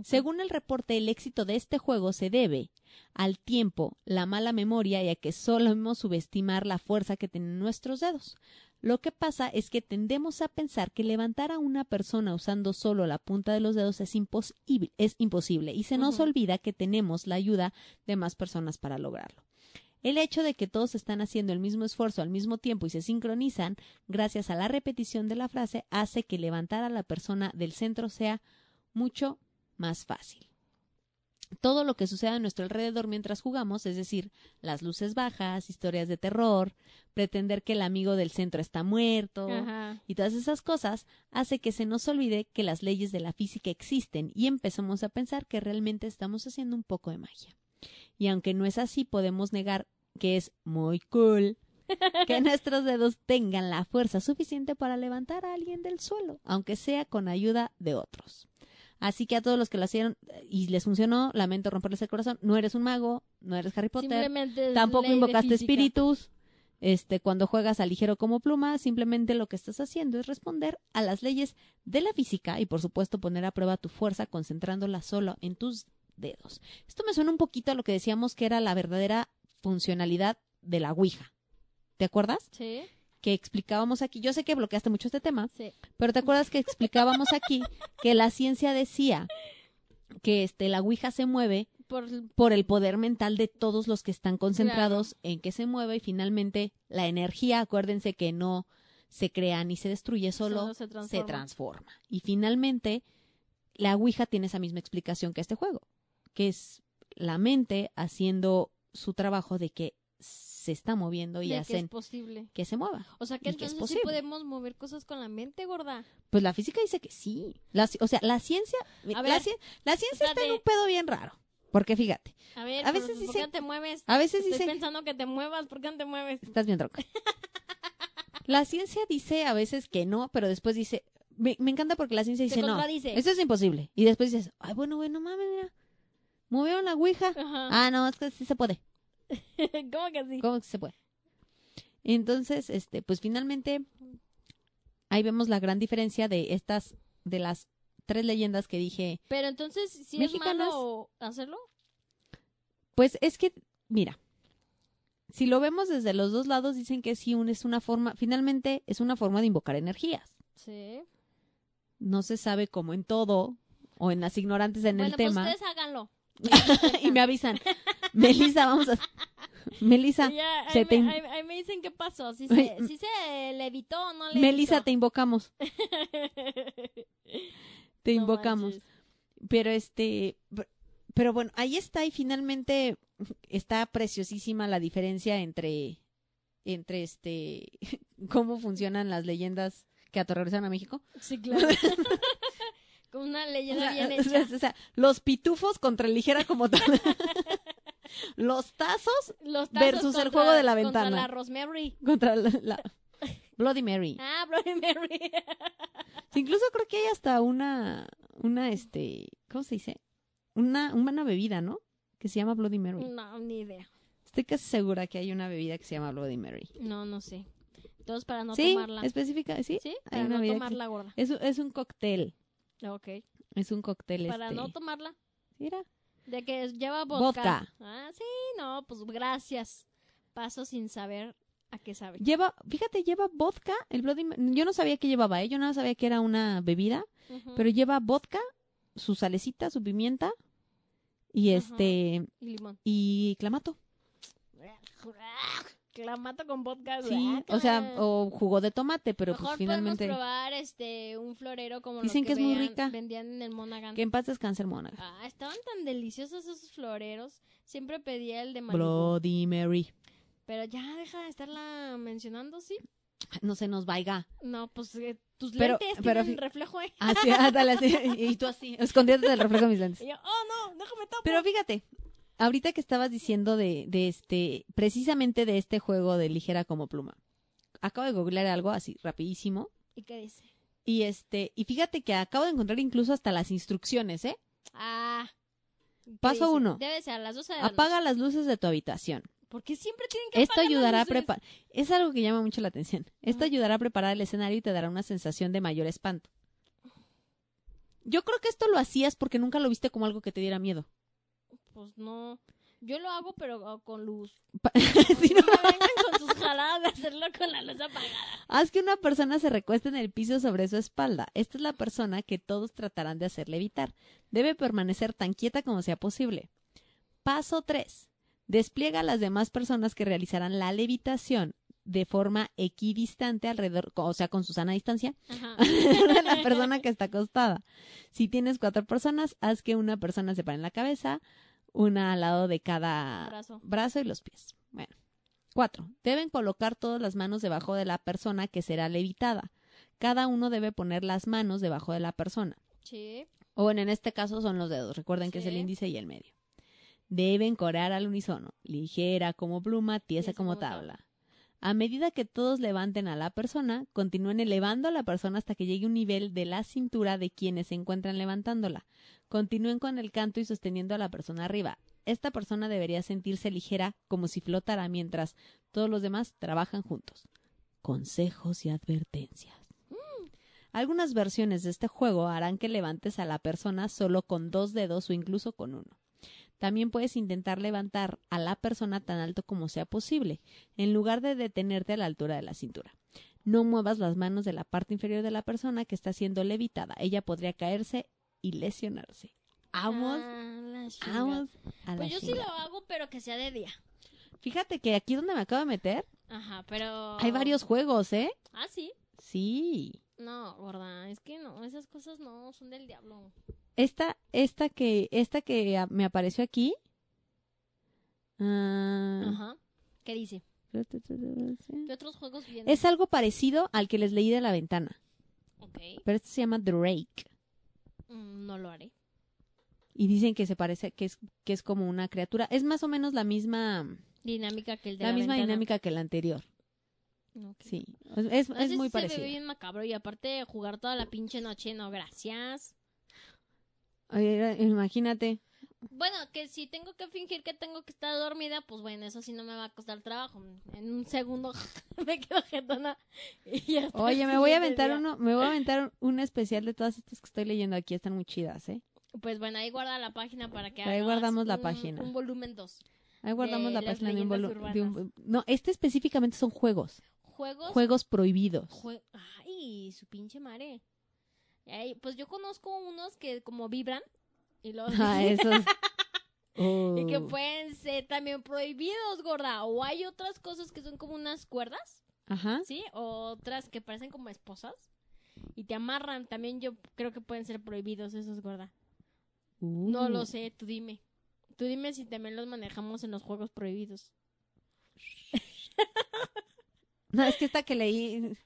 Según el reporte, el éxito de este juego se debe al tiempo, la mala memoria y a que solemos subestimar la fuerza que tienen nuestros dedos. Lo que pasa es que tendemos a pensar que levantar a una persona usando solo la punta de los dedos es imposible, es imposible y se nos olvida que tenemos la ayuda de más personas para lograrlo. El hecho de que todos están haciendo el mismo esfuerzo al mismo tiempo y se sincronizan gracias a la repetición de la frase hace que levantar a la persona del centro sea mucho más fácil. Todo lo que sucede a nuestro alrededor mientras jugamos, es decir, las luces bajas, historias de terror, pretender que el amigo del centro está muerto Ajá. y todas esas cosas, hace que se nos olvide que las leyes de la física existen y empezamos a pensar que realmente estamos haciendo un poco de magia. Y aunque no es así, podemos negar que es muy cool que nuestros dedos tengan la fuerza suficiente para levantar a alguien del suelo, aunque sea con ayuda de otros. Así que a todos los que lo hicieron y les funcionó, lamento romperles el corazón, no eres un mago, no eres Harry Potter, tampoco invocaste espíritus. Este, cuando juegas al ligero como pluma, simplemente lo que estás haciendo es responder a las leyes de la física y por supuesto poner a prueba tu fuerza concentrándola solo en tus dedos. Esto me suena un poquito a lo que decíamos que era la verdadera funcionalidad de la Ouija. ¿Te acuerdas? Sí, Que explicábamos aquí, yo sé que bloqueaste mucho este tema, sí. pero ¿te acuerdas que explicábamos aquí que la ciencia decía que este la Ouija se mueve Por, por el poder mental de todos los que están concentrados en que se mueva y finalmente la energía, acuérdense que no se crea ni se destruye, solo, Solo se se, transforma. transforma. Y finalmente la Ouija tiene esa misma explicación que este juego, que es la mente haciendo su trabajo de que se está moviendo y de que hacen es posible. que se mueva. O sea que es entonces sí posible. podemos mover cosas con la mente, gorda. Pues la física dice que sí. La o sea, la ciencia, la, ver, ci- la ciencia está en un pedo bien raro. Porque fíjate, A ver, A pero veces ¿por dice- qué no te mueves? a veces Estoy dice, pensando que te muevas, ¿por qué no te mueves? Estás bien tronca. La ciencia dice a veces que no, pero después dice. Me, me encanta porque la ciencia dice no. Eso es imposible. Y después dices, ay, bueno, bueno, mames, mira. Movieron la ouija. Ajá. Ah, no, es que sí se puede. ¿Cómo que sí? ¿Cómo que se puede? Entonces, este, pues finalmente, ahí vemos la gran diferencia de estas, de las tres leyendas que dije. Pero entonces, ¿sí Mexicanas- es malo hacerlo? Pues es que, mira, si lo vemos desde los dos lados, dicen que sí, un, es una forma, finalmente es una forma de invocar energías. Sí. no se sabe como en todo o en las ignorantes en bueno, el tema pues ustedes háganlo. y me avisan Melissa vamos a Melissa Y ya, ahí, se me, ahí- ahí me dicen qué pasó. Si se, si se levitó o no levitó. Melissa te invocamos te No invocamos manches. pero este pero bueno ahí está y finalmente está preciosísima la diferencia entre entre este cómo funcionan las leyendas que aterrorizan a México Sí, claro. Con una O leyenda sea, bien o sea, hecha. o sea, los pitufos contra ligera como tal. Los tazos Los tazos versus el contra- juego de la contra ventana. la Rosemary. contra la, la- Bloody Mary. Ah, Bloody Mary. Incluso creo que hay hasta una, una, este, ¿cómo se dice? Una, una bebida, ¿no? Que se llama Bloody Mary. no, ni idea. Estoy casi segura que hay una bebida que se llama Bloody Mary. No, no sé. Entonces, para no sí, tomarla. específica, sí. ¿Sí? hay Para una no tomarla gorda. Es, un- es un cóctel. Ok. Es un cóctel, Para este. no tomarla. Mira. De que lleva vodka. Vodka. Ah, sí, no, pues gracias. Paso sin saber a qué sabe. Lleva, fíjate, lleva vodka, el Bloody. Yo no sabía que llevaba, ¿eh? Yo no sabía que era una bebida. Pero lleva vodka, su salecita, su pimienta y este Y limón. y clamato. Clamato con vodka. Sí, o sea, o jugo de tomate, pero Mejor pues finalmente podemos probar este un florero como Dicen los que es muy vean- rica. vendían en el Monaghan. que en paz descanse el Mónaga. Ah, estaban tan deliciosos esos floreros. Siempre pedía el de Malibu. Bloody Mary. Pero ya deja de estarla mencionando, ¿sí? No se nos vaya. No, pues eh, tus Pero- lentes pero tienen reflejo, ¿eh? Así, ándale, así. Y tú así, escondiéndote del reflejo de mis lentes. Y yo, oh no, déjame tapo. Pero fíjate, ahorita que estabas diciendo de, de este, precisamente de este juego de ligera como pluma. Acabo de googlear algo así, rapidísimo. ¿Y qué dice? Y este, y fíjate que acabo de encontrar incluso hasta las instrucciones, ¿eh? Ah. ¿qué Paso uno. Debe ser a las 12 de la Apaga las luces de tu habitación. noche. ¿Por qué siempre tienen que Esto ayudará a preparar. Es algo que llama mucho la atención. Esto ayudará a preparar el escenario y te dará una sensación de mayor espanto. Yo creo que esto lo hacías porque nunca lo viste como algo que te diera miedo. Pues no. Yo lo hago, pero con luz. Si no ¿no? me vengan con sus jaladas de hacerlo con la luz apagada. Haz que una persona se recueste en el piso sobre su espalda. Esta es la persona que todos tratarán de hacerle evitar. Debe permanecer tan quieta como sea posible. Paso 3. Despliega a las demás personas que realizarán la levitación de forma equidistante alrededor, o sea, con su sana distancia, de la persona que está acostada. Si tienes cuatro personas, haz que una persona se pare en la cabeza, una al lado de cada Brazo. brazo y los pies. Bueno. Cuatro. Deben colocar todas las manos debajo de la persona que será levitada. Cada uno debe poner las manos debajo de la persona. Sí. O bueno, en este caso son los dedos. Recuerden que es el índice y el medio. Deben corear al unísono. Ligera como pluma, tiesa Tiesa como como tabla. tabla. A medida que todos levanten a la persona, continúen elevando a la persona hasta que llegue un nivel de la cintura de quienes se encuentran levantándola. Continúen con el canto y sosteniendo a la persona arriba. Esta persona debería sentirse ligera como si flotara mientras todos los demás trabajan juntos. Consejos y advertencias. Algunas versiones de este juego harán que levantes a la persona solo con dos dedos o incluso con uno. También puedes intentar levantar a la persona tan alto como sea posible, en lugar de detenerte a la altura de la cintura. No muevas las manos de la parte inferior de la persona que está siendo levitada. Ella podría caerse y lesionarse. Vamos, Ah, vamos a la Pues yo sí lo hago, pero que sea de día. Fíjate que aquí donde me acabo de meter Ajá, pero. hay varios juegos, ¿eh? Ah, sí. Sí. No, gorda, es que no, esas cosas no son del diablo. Esta, esta que, esta que me apareció aquí. ah, Ajá. ¿Qué dice? ¿Qué otros juegos vienen? Es algo parecido al que les leí de la ventana, Ok. pero este se llama Drake. Mm, no lo haré. Y dicen que se parece, que es, que es como una criatura. Es más o menos la misma, Dinámica que el de la la, misma ventana. dinámica que la anterior. Sí, es, es, No, es muy parecido. Se ve bien macabro y aparte jugar toda la pinche noche, no, gracias. Imagínate. Bueno, que si tengo que fingir que tengo que estar dormida, pues bueno, eso sí no me va a costar trabajo. En un segundo me quedo jetona y ya está Oye, me voy a aventar día. uno, me voy a aventar un especial de todas estas que estoy leyendo aquí, están muy chidas, ¿eh? Pues bueno, ahí guarda la página para que Ahí guardamos la un- página. Un volumen 2. Ahí guardamos la página de un, leyendas volu- de un- urbanas. No, este específicamente son juegos. Juegos. Juegos prohibidos. jue- Ay, su pinche madre. Pues yo conozco unos que como vibran y los Ah, esos. y que Oh. pueden ser también prohibidos, gorda. O hay otras cosas que son como unas cuerdas, Ajá. ¿sí? O otras que parecen como esposas y te amarran. También yo creo que pueden ser prohibidos esos, gorda. No Uh. lo sé, tú dime. Tú dime si también los manejamos en los juegos prohibidos. No, es que esta que leí.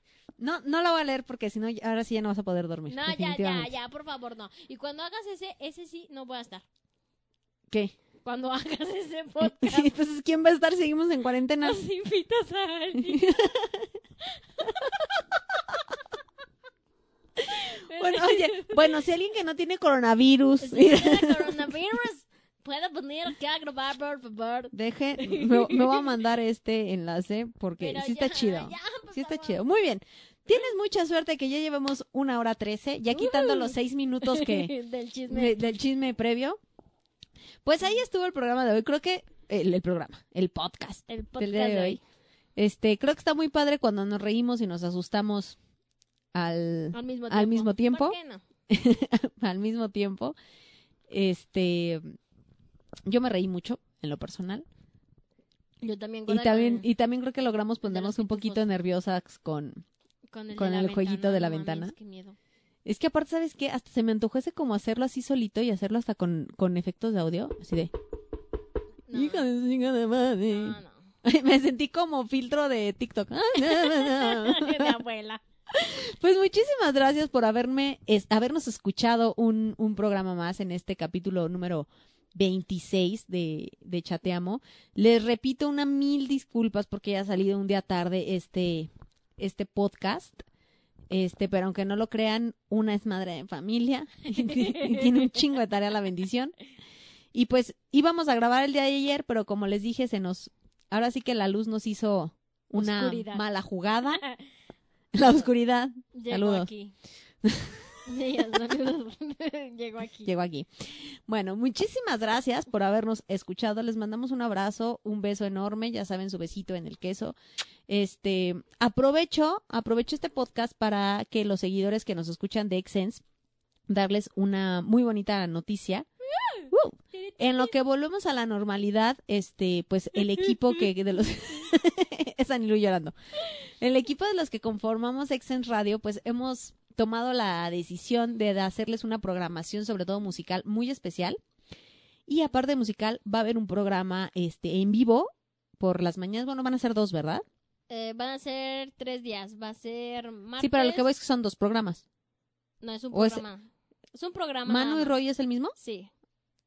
No, no la voy a leer porque si no, ahora sí ya no vas a poder dormir. No, ya, ya, ya, por favor, no. Y cuando hagas ese, ese sí, no voy a estar. ¿Qué? Cuando hagas ese podcast, Sí, entonces, ¿quién va a estar? Seguimos en cuarentena. nos invitas a alguien. Bueno, oye, bueno, si alguien que no tiene coronavirus, Si tiene coronavirus, puede venir aquí a grabar, por favor. deje, me, me voy a mandar este enlace porque Pero sí está ya, chido. ya, Sí está favor. chido. Muy bien. Tienes mucha suerte que ya llevamos una hora trece, ya quitando los seis minutos que Del chisme. de- del chisme previo. Pues ahí estuvo el programa de hoy. Creo que el, el programa, el podcast El del podcast día de hoy. Este, creo que está muy padre cuando nos reímos y nos asustamos al, Al mismo tiempo. al mismo tiempo. ¿Por qué no? al mismo tiempo. Este, yo me reí mucho en lo personal. Yo también. Y también, con- y también creo que logramos ponernos un poquito nerviosas con... con el, con de la el jueguito ventana, de la no mames, ventana. qué miedo. Es que aparte, ¿sabes qué? Hasta se me antojó ese como hacerlo así solito y hacerlo hasta con, con efectos de audio. Así de... No, Hija de chingada madre. no, no. Me sentí como filtro de TikTok. de abuela. Pues muchísimas gracias por haberme, es- habernos escuchado un, un programa más en este capítulo número 26 de, de Chateamo. Les repito una mil disculpas porque ya ha salido un día tarde este, este podcast. Este, pero aunque no lo crean, una es madre de familia y tiene un chingo de tarea la bendición. Y pues íbamos a grabar el día de ayer, pero como les dije, se nos, ahora sí que la luz nos hizo una Oscuridad. mala jugada. La oscuridad Llegó Saludos. aquí. Ella, saludos. Llegó aquí. llegó aquí. Bueno, muchísimas gracias por habernos escuchado. Les mandamos un abrazo, un beso enorme. Ya saben, su besito en el queso. Este, aprovecho, aprovecho este podcast para que los seguidores que nos escuchan de Excense, darles una muy bonita noticia. ¡Uh! En lo que volvemos a la normalidad, este, pues el equipo que de los es Anilu llorando. El equipo de los que conformamos Excense Radio, pues hemos tomado la decisión de hacerles una programación, sobre todo musical, muy especial. Y aparte de musical, va a haber un programa este en vivo por las mañanas. Bueno, van a ser dos, ¿verdad? Eh, van a ser tres días. Va a ser martes. Sí, pero lo que voy es que son dos programas. No, es un es- programa. Es, un programa. ¿Manu y. Roy es el mismo? Sí.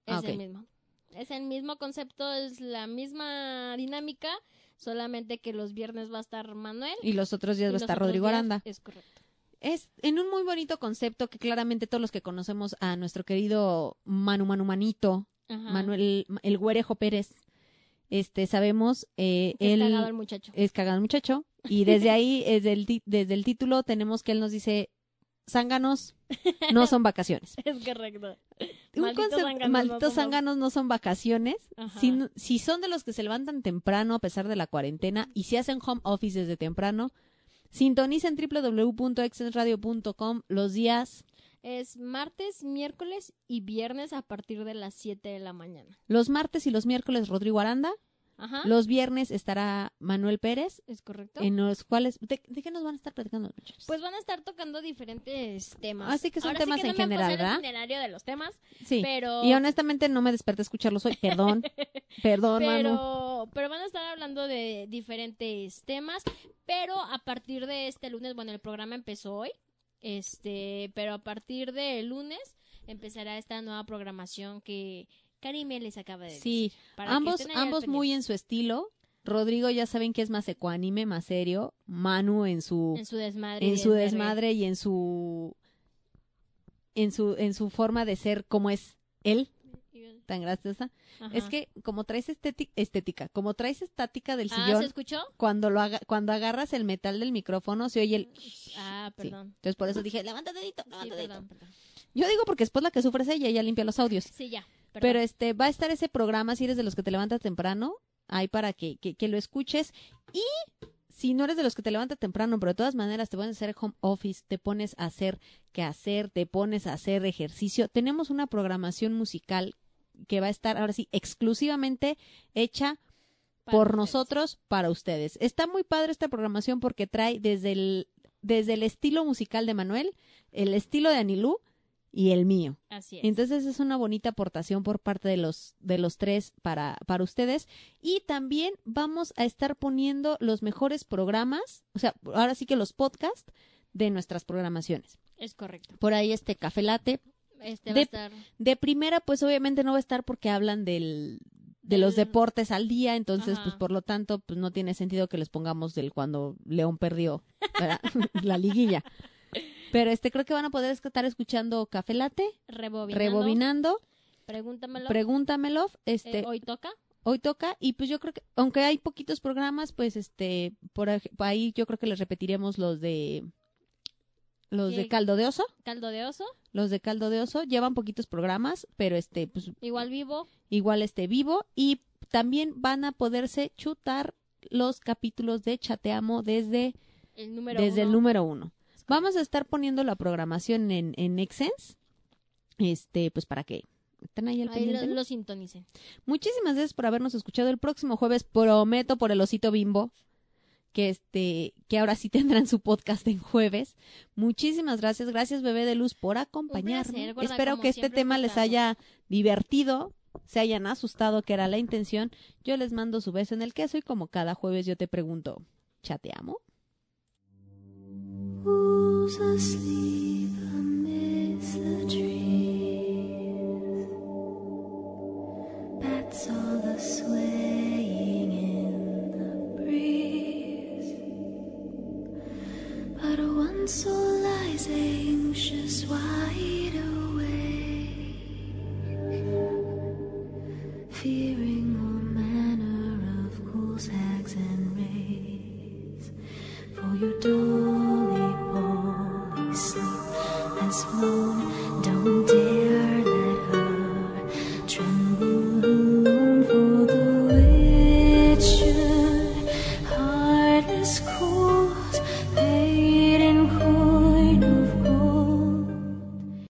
Es Ah, ok. el mismo. Es el mismo concepto, es la misma dinámica, solamente que los viernes va a estar Manuel. Y los otros días va a estar Rodrigo Aranda. Es correcto. Es en un muy bonito concepto que claramente todos los que conocemos a nuestro querido Manu Manu Manito, Ajá. Manuel, el Güerejo Pérez, este, sabemos, eh, es él cagado el muchacho. es cagado el muchacho. Y desde ahí, desde el, desde el título, tenemos que él nos dice, zánganos no son vacaciones. Es correcto. Un Malditos concepto- zánganos no malditos son- zánganos no son vacaciones. Si, si son de los que se levantan temprano a pesar de la cuarentena y si hacen home office desde temprano, sintonicen www.exensradio.com los días, Es martes, miércoles y viernes a partir de las 7 de la mañana. los martes y los miércoles Rodrigo Aranda, Ajá. los viernes estará Manuel Pérez, Es correcto. en los cuales, ¿de, de qué nos van a estar platicando los muchachos? Pues van a estar tocando diferentes temas. Así que son Ahora temas sí que en no me general, el ¿verdad? itinerario de los temas, sí. pero Y honestamente no me desperté a escucharlos hoy, perdón, perdón, Manu. pero, pero van a estar hablando de diferentes temas, pero a partir de este lunes, bueno, el programa empezó hoy, este, pero a partir del lunes empezará esta nueva programación que Karime les acaba de decir. Sí, para ambos, ambos muy en su estilo. Rodrigo ya saben que es más ecuánime, más serio. Manu en su en su desmadre. y en su desmadre y en su en su en su forma de ser como es él, tan graciosa. Ajá. Es que como traes estética, estética, como traes estática del Ah, ¿se sillón, escuchó? cuando lo haga- cuando agarras el metal del micrófono se oye el Ah, Sí. perdón. Entonces por eso dije, levanta dedito, Sí, levanta dedito. perdón, perdón. Yo digo porque después la que sufre es ella, ella limpia los audios. Sí, ya. Perdón. Pero este va a estar ese programa si eres de los que te levantas temprano, ahí para que, que, que lo escuches. Y si no eres de los que te levantas temprano, pero de todas maneras te pones a hacer home office, te pones a hacer qué hacer, te pones a hacer ejercicio, tenemos una programación musical que va a estar ahora sí exclusivamente hecha Para por ustedes. nosotros para ustedes. Está muy padre esta programación porque trae desde el desde el estilo musical de Manuel, el estilo de Anilú y el mío. Así es. Entonces es una bonita aportación por parte de los de los tres para para ustedes y también vamos a estar poniendo los mejores programas, o sea, ahora sí que los podcasts de nuestras programaciones. Es correcto. Por ahí este Café Latte Este va De- a estar. de primera pues obviamente no va a estar porque hablan del de los deportes al día, entonces Ajá. pues por lo tanto pues no tiene sentido que les pongamos del cuando León perdió la liguilla. Pero este creo que van a poder estar escuchando Café Latte, Rebobinando. rebobinando Pregúntamelo. Pregúntamelo, Eh, este, hoy toca. hoy toca y pues yo creo que aunque hay poquitos programas, pues este por ahí yo creo que les repetiremos los de los de caldo de oso, Caldo de oso. los de caldo de oso llevan poquitos programas, pero este pues Igual vivo. igual este vivo y también van a poderse chutar los capítulos de Chateamo desde El número desde el número uno. Vamos a estar poniendo la programación en, en Excense, este, pues para que Están ahí al Ahí pendiente. lo, sintonicen. Muchísimas gracias por habernos escuchado. El próximo jueves prometo por el osito bimbo que este que ahora sí tendrán su podcast en jueves. Muchísimas gracias, gracias bebé de luz por acompañarme. placer, Espero que este tema les haya divertido, se hayan asustado, que era la intención. Yo les mando su beso en el queso y como cada jueves yo te pregunto, ¿chateamo? Who's asleep amidst the trees? Bats all the swaying in the breeze. But one soul lies anxious, wide awake, fearing.